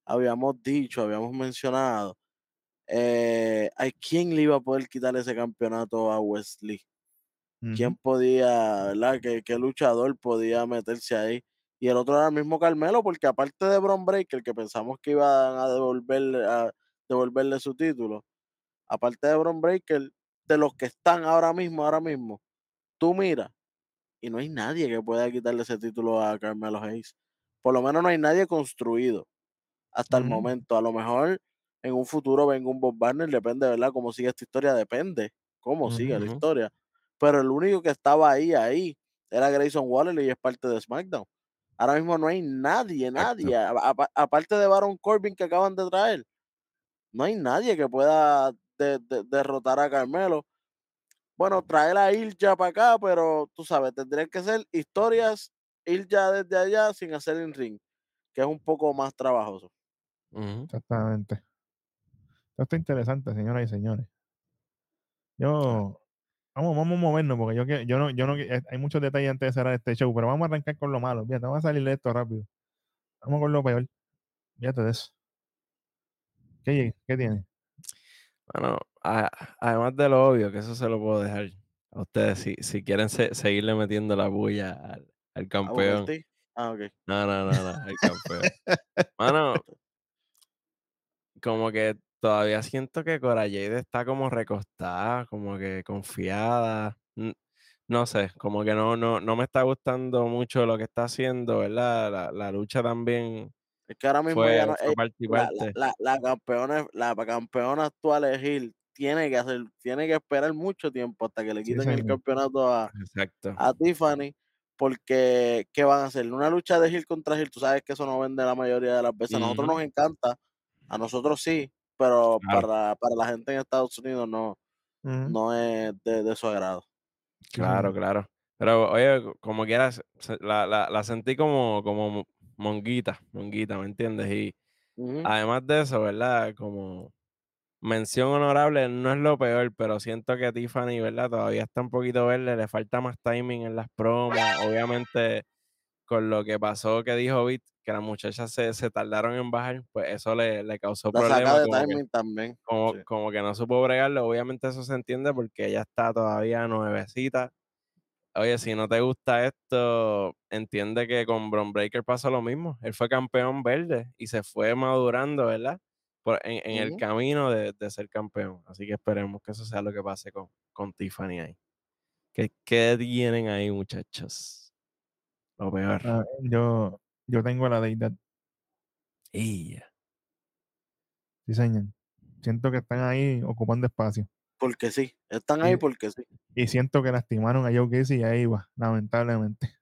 habíamos dicho, habíamos mencionado. Eh, ¿A quién le iba a poder quitar ese campeonato a Wesley? ¿Quién podía, verdad? ¿Qué, qué luchador podía meterse ahí? Y el otro era el mismo Carmelo, porque aparte de Bron Breaker, que pensamos que iban a devolverle, a devolverle su título, aparte de Bron Breaker, de los que están ahora mismo, ahora mismo, tú mira, y no hay nadie que pueda quitarle ese título a Carmelo Hayes. Por lo menos no hay nadie construido hasta el momento. A lo mejor en un futuro venga un Bob Barner, depende, ¿verdad? Cómo sigue esta historia, depende cómo sigue la historia. Pero el único que estaba ahí, ahí, era Grayson Waller y es parte de SmackDown. Ahora mismo no hay nadie, nadie, aparte de Baron Corbin que acaban de traer. no hay nadie que pueda derrotar a Carmelo. Bueno, traer a Ilja para acá, pero tú sabes, tendrían que ser historias Ilja desde allá sin hacer el ring, que es un poco más trabajoso. Exactamente. Esto está interesante, señoras y señores. Yo, vamos, vamos a movernos, porque yo, yo no, yo no, eh, hay muchos detalles antes de cerrar este show, pero vamos a arrancar con lo malo. Fíjate, vamos a salir de esto rápido. Vamos con lo peor. Fíjate de eso. ¿Qué, qué tiene? Bueno, además de lo obvio, que eso se lo puedo dejar a ustedes, si, si quieren seguirle metiendo la bulla al, al campeón. Ah, ok. No, no, no, no, campeón. Mano, como que todavía siento que Cora Jade está como recostada, como que confiada. No sé, como que no, no, no me está gustando mucho lo que está haciendo, ¿verdad? La, la lucha también es que ahora mismo ya no, la, la, campeona, la campeona actual es Gil. Tiene que hacer, tiene que esperar mucho tiempo hasta que le quiten el campeonato a, a Tiffany. Porque, ¿qué van a hacer? Una lucha de Gil contra Gil, tú sabes que eso no vende la mayoría de las veces. A nosotros nos encanta, a nosotros sí, pero para, para la gente en Estados Unidos no, no es de, su agrado. Claro, claro. Pero oye, como quieras, la, la, la sentí como, como monguita, monguita, ¿me entiendes? Y además de eso, ¿verdad? Como mención honorable, no es lo peor, pero siento que Tiffany, ¿verdad? Todavía está un poquito verde, le falta más timing en las promos. Obviamente, con lo que pasó que dijo Bit, que las muchachas se, se tardaron en bajar, pues eso le, le causó problemas. Como, timing también. Como, como que no supo bregarlo. Obviamente eso se entiende porque ella está todavía nuevecita Oye, si no te gusta esto, entiende que con Bron Breaker pasó lo mismo. Él fue campeón verde y se fue madurando, ¿verdad? Por, en, el camino de, ser campeón. Así que esperemos que eso sea lo que pase con, con Tiffany ahí. ¿Qué, ¿Qué, tienen ahí, muchachos? Lo peor. Ah, yo, yo tengo la deidad. Ella. Sí, señor. Siento que están ahí ocupando espacio porque sí. Están ahí porque sí. Y siento que lastimaron a Joe Casey y a Eva, lamentablemente.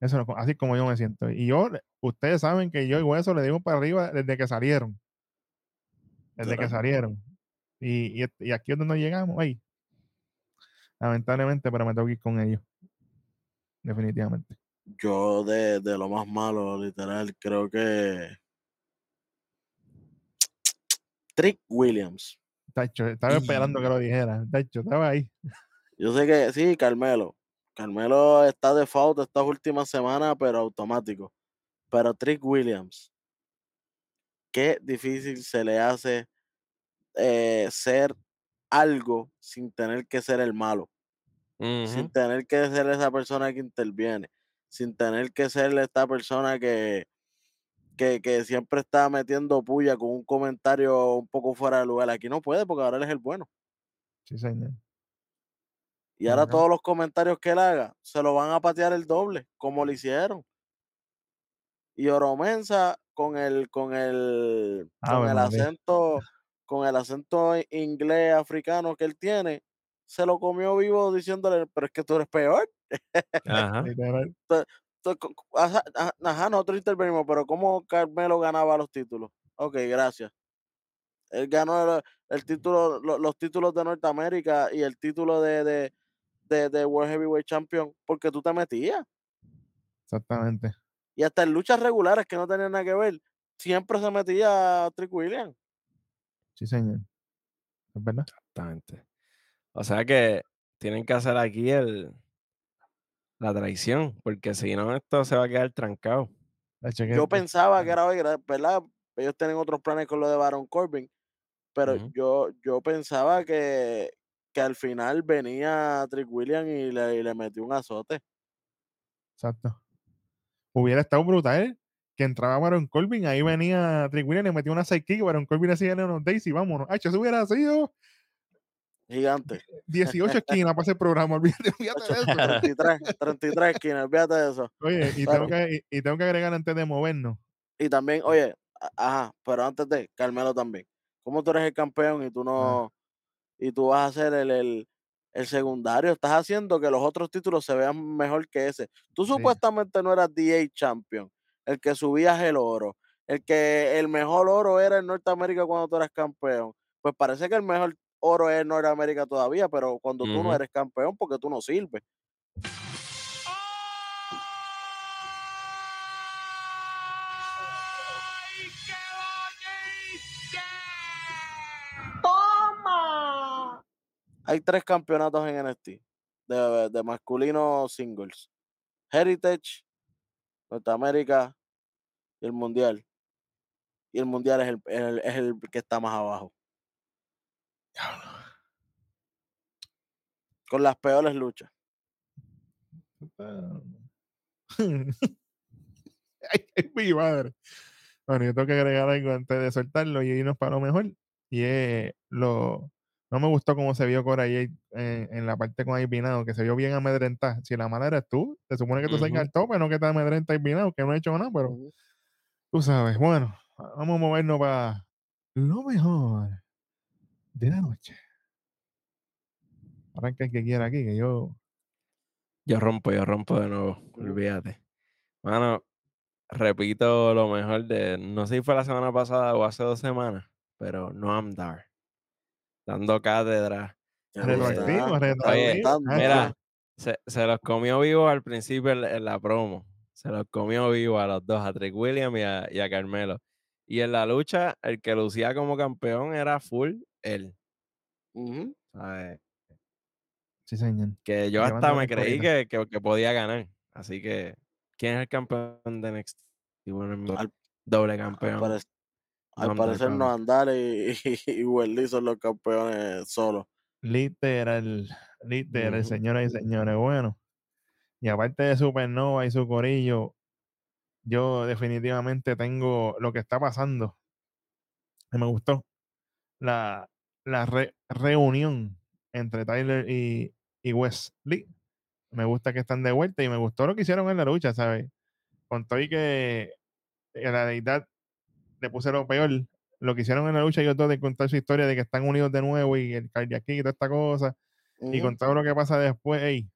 Eso así como yo me siento. Y yo, ustedes saben que yo y Hueso le digo para arriba desde que salieron. Desde que salieron. Y, y, aquí es donde llegamos. Ay. Lamentablemente, pero me tengo que ir con ellos. Definitivamente. Yo de, de lo más malo, literal, creo que Trick Williams. Tacho, estaba esperando que lo dijera. Tacho, estaba ahí. Yo sé que sí, Carmelo. Carmelo está de default estas últimas semanas, pero automático. Pero Trick Williams, qué difícil se le hace eh, ser algo sin tener que ser el malo. Sin tener que ser esa persona que interviene. Sin tener que ser esta persona que, que, siempre está metiendo puya con un comentario un poco fuera de lugar. Aquí no puede porque ahora él es el bueno. Sí, señor. Y ahora todos los comentarios que él haga se lo van a patear el doble, como lo hicieron. Y Oromensa con el, con el, ah, con el acento, con el acento inglés africano que él tiene, se lo comió vivo diciéndole, pero es que tú eres peor. Ajá. Ajá, nosotros intervenimos, pero ¿cómo Carmelo ganaba los títulos? Ok, gracias. Él ganó el, título, los, títulos de Norteamérica y el título de, de, World Heavyweight Champion porque tú te metías. Exactamente. Y hasta en luchas regulares que no tenían nada que ver, siempre se metía Trick Williams. Sí, señor. Es verdad. Exactamente. O sea que tienen que hacer aquí el, la traición, porque si no, esto se va a quedar trancado. Yo pensaba que era hoy, ¿verdad? Ellos tienen otros planes con lo de Baron Corbin, pero yo, yo pensaba que, que al final venía Trick William y le, le metió un azote. Exacto. Hubiera estado brutal que entraba Baron Corbin, ahí venía Trick William y le metió una sidekick, Baron Corbin hacía unos Daisy, vámonos. Ay, eso hubiera sido Gigante. 18 esquinas para ese programa, olvídate, olvídate de eso. 33, 33 esquinas, olvídate de eso. Oye, y tengo, que, y, tengo que agregar antes de movernos. Y también, oye, ajá, pero antes de, Carmelo también. ¿Cómo tú eres el campeón y tú no, y tú vas a ser el, el, el, secundario? Estás haciendo que los otros títulos se vean mejor que ese. Tú supuestamente no eras DA Champion, el que subías el oro, el que el mejor oro era en Norteamérica cuando tú eras campeón. Pues parece que el mejor oro es en Norteamérica todavía, pero cuando tú no eres campeón, porque tú no sirves. ¡Toma! Hay tres campeonatos en NXT de, de masculino singles. Heritage, Norteamérica y el Mundial. Y el Mundial es el, el- es el que está más abajo. Con las peores luchas. ay, ay, mi madre. Bueno, yo tengo que agregar algo antes de soltarlo y irnos para lo mejor. Y lo. No me gustó cómo se vio Cora en, en la parte con Albinado, que se vio bien amedrentada. Si la mala eres tú, se supone que tú salgas Ujú. al tope, no que te amedrenta Albinado, que no ha hecho nada, pero tú sabes. Bueno, vamos a movernos para lo mejor de la noche. Arranca el que quiera aquí, que yo. Yo rompo, yo rompo de nuevo. Olvídate. Mano, repito lo mejor de. No sé si fue la semana pasada o hace dos semanas, pero Noam Dar. Dando cátedra. ¿Te Retroactivo, gusta? ¿Te está Oye, gustando? Mira, se, se los comió vivo al principio en, en la promo. Se los comió vivo a los dos, a Trick William y a, y a Carmelo. Y en la lucha, el que lucía como campeón era full él. Ujú. ¿sabes? Sí, señor. Que yo hasta me creí que, que, que podía ganar. Así que, ¿quién es el campeón de NXT? Y bueno, Al- doble Al, campeón. parec- al parecer no andar y, y, y son los campeones solos. Literal, literal, Ujú. señoras y señores. Bueno, y aparte de Supernova y su corillo, yo definitivamente tengo lo que está pasando. me gustó. La, la re- reunión entre Tyler y, y Wesley. Me gusta que están de vuelta y me gustó lo que hicieron en la lucha, ¿sabes? Con todo y que eh, la deidad le puse lo peor. Lo que hicieron en la lucha, ellos dos de contar su historia de que están unidos de nuevo y el cardiac y toda esta cosa. Y con todo lo que pasa después, ey,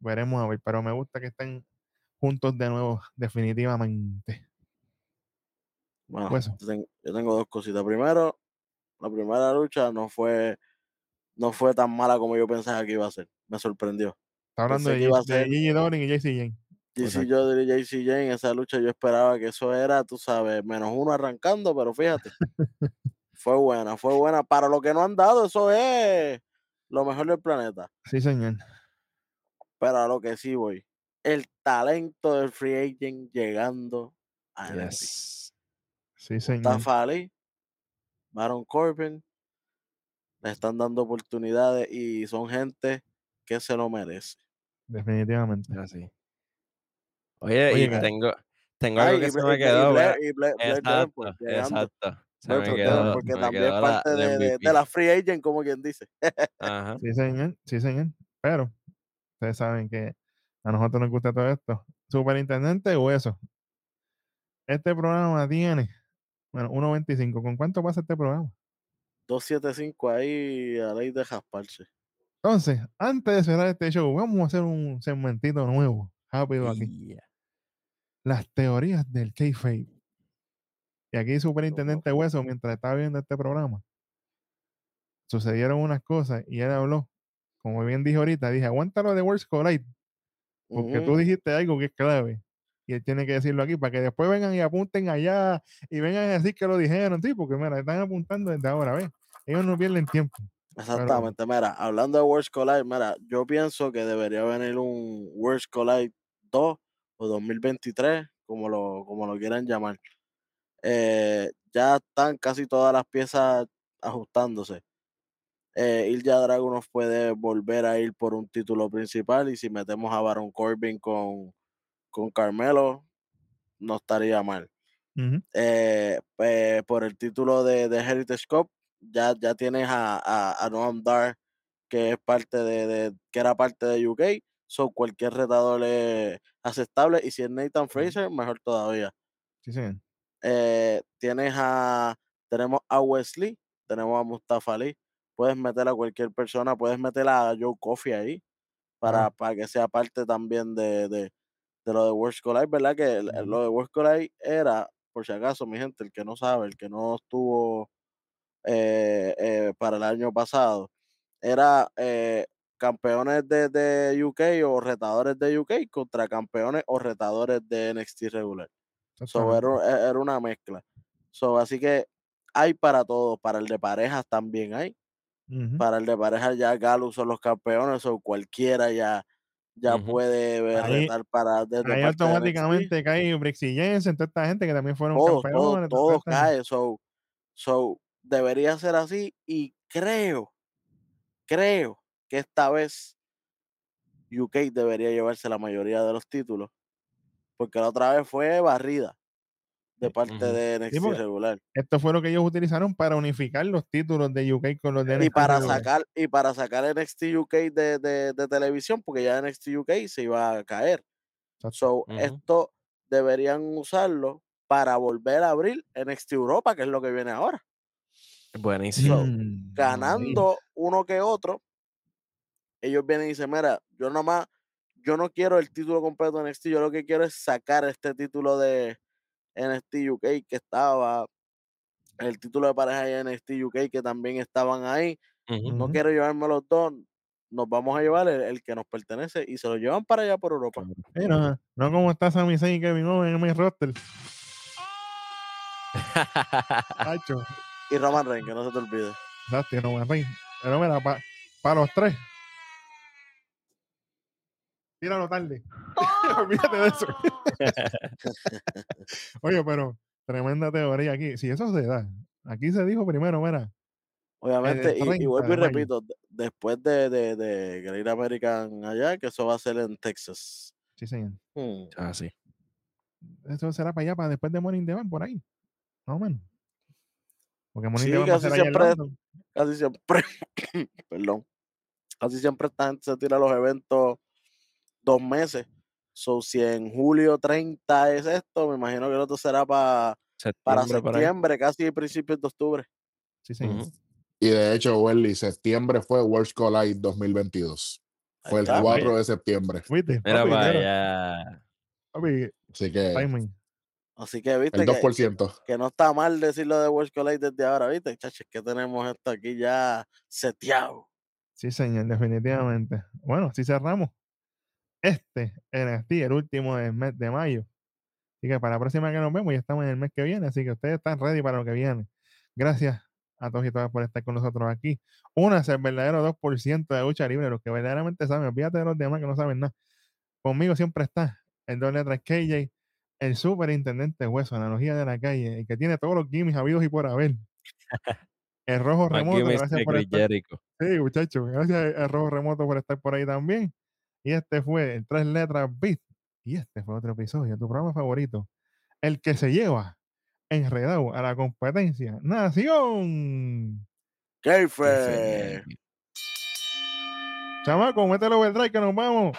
veremos a ver. Pero me gusta que estén juntos de nuevo, definitivamente. Bueno, yo ten- yo tengo dos cositas. Primero, la primera lucha no fue, no fue tan mala como yo pensaba que iba a ser. Me sorprendió. Está hablando Pensé de, iba a de ser- Gigi Dolin y JC Jane. Joder y JC Jane, esa lucha yo esperaba que eso era, tú sabes, menos uno arrancando, pero fíjate. fue buena, fue buena. Para lo que no han dado, eso es lo mejor del planeta. Sí, señor. Pero a lo que sí voy. El talento del free agent llegando a. Yes. Sí, señor. Mustafa Ali, Baron Corbin, le están dando oportunidades y son gente que se lo merece. Definitivamente. Así. Oye, Oye, y tengo, tengo Ay, algo que y se me y- y quedó. Y Blair- Blair Exacto. Se Blair me quedó, porque me también quedó parte la de, de- la free agent, como quien dice. Ajá. Sí, señor. Sí, señor. Pero ustedes saben que a nosotros nos gusta todo esto. Superintendente Hueso. Este programa tiene, bueno, 1.25. ¿Con cuánto pasa este programa? 275 ahí a ley de jasparse. Entonces, antes de cerrar este show, vamos a hacer un segmentito nuevo, rápido aquí. Yeah. Las teorías del kayfabe. Y aquí, Superintendente Hueso, mientras estaba viendo este programa, sucedieron unas cosas y él habló, como bien dije ahorita, dije, aguántalo de Words Collide, porque tú dijiste algo que es clave. Y él tiene que decirlo aquí para que después vengan y apunten allá y vengan a decir que lo dijeron, porque mira, están apuntando desde ahora, ¿ves? Ellos no pierden tiempo. Exactamente, mira, hablando de Worlds Collide, mira, yo pienso que debería venir un Worlds Collide 2 o 2023, como lo, como lo quieran llamar. Eh, ya están casi todas las piezas ajustándose. Eh, Ilja Dragunov puede volver a ir por un título principal y si metemos a Baron Corbin con, con Carmelo, no estaría mal. Eh, eh, por el título de, de Heritage Cup, ya, ya tienes a, a, a Noam Dar, que es parte de, de- que era parte de UK. So cualquier retador es aceptable. Y si es Nathan Fraser, mejor todavía. Sí. Eh, tienes a, tenemos a Wesley, tenemos a Mustafa Ali. Puedes meter a cualquier persona, puedes meter a Joe Coffey ahí para, para que sea parte también de, de, de lo de World Collide, ¿verdad? Que el- lo de World Collide era por si acaso, mi gente, el que no sabe, el que no estuvo eh, eh, para el año pasado, era eh, campeones de, de, UK o retadores de UK contra campeones o retadores de NXT regular. So, era, era, una mezcla. So, así que hay para todos, para el de parejas también hay. Para el de parejas ya Galo son los campeones o cualquiera ya ya puede retar para desde ahí automáticamente cae Brixie Jensen, toda esta gente que también fueron todos, campeones. Todos, todos cae, so, so, debería ser así y creo, creo que esta vez UK debería llevarse la mayoría de los títulos, porque la otra vez fue barrida de parte de NXT regular. Esto fue lo que ellos utilizaron para unificar los títulos de UK con los de NXT y para sacar y para sacar NXT UK de, de, televisión porque ya NXT UK se iba a caer. So, esto deberían usarlo para volver a abrir NXT Europa, que es lo que viene ahora. Buenísimo. Mm, ganando uno que otro, ellos vienen y dicen, mira, yo nomás, yo no quiero el título completo de NXT, yo lo que quiero es sacar este título de, NXT UK que estaba, el título de pareja de NXT UK que también estaban ahí. No quiero llevarme los dos, nos vamos a llevar el, que nos pertenece y se lo llevan para allá por Europa. no, no como está Sami Zayn y Kevin Owens en mi roster. y Roman Reigns, que no se te olvide. Exacto, Roman Reigns. Pero mira, para los tres. Tíralo tarde. Olvídate de eso. Oye, pero tremenda teoría aquí. Si eso se da, aquí se dijo primero, mira. Obviamente, y, vuelvo y repito, después de, de, de Great American allá, que eso va a ser en Texas. Sí, señor. Hmm. Ah, sí. Eso será para allá, para después de Morning Devan, por ahí. Más o menos. Porque Morning sí, casi siempre, casi siempre, perdón, casi siempre esta gente se tira los eventos dos meses. So, si en julio 30 es esto, me imagino que el otro será para para septiembre, casi principios de octubre. Sí, sí. Y de hecho, Welly, septiembre fue World Collide 2022. Fue el 4 de septiembre. Mira, vaya. Así que. Así que, viste. El 2%. Que, no está mal decirlo de World Collide desde ahora, viste, chaches, que tenemos esto aquí ya seteado. Sí, señor, definitivamente. Bueno, si cerramos este NXT, el último del mes de mayo. Así que para la próxima que nos vemos, ya estamos en el mes que viene, así que ustedes están ready para lo que viene. Gracias a todos y todas por estar con nosotros aquí. Una es el verdadero 2% de lucha libre, los que verdaderamente saben, olvídate de los demás que no saben nada. Conmigo siempre está el doble letra KJ, el superintendente hueso, analogía de la calle, el que tiene todos los gimmicks habidos y por haber. El rojo remoto, gracias por estar. Sí, muchachos, gracias al rojo remoto por estar por ahí también. Y este fue el tres letras Beat. Y este fue otro episodio de tu programa favorito. El que se lleva enredado a la competencia. Nación. ¿Qué fue? Chamaco, mételo el drive que nos vamos.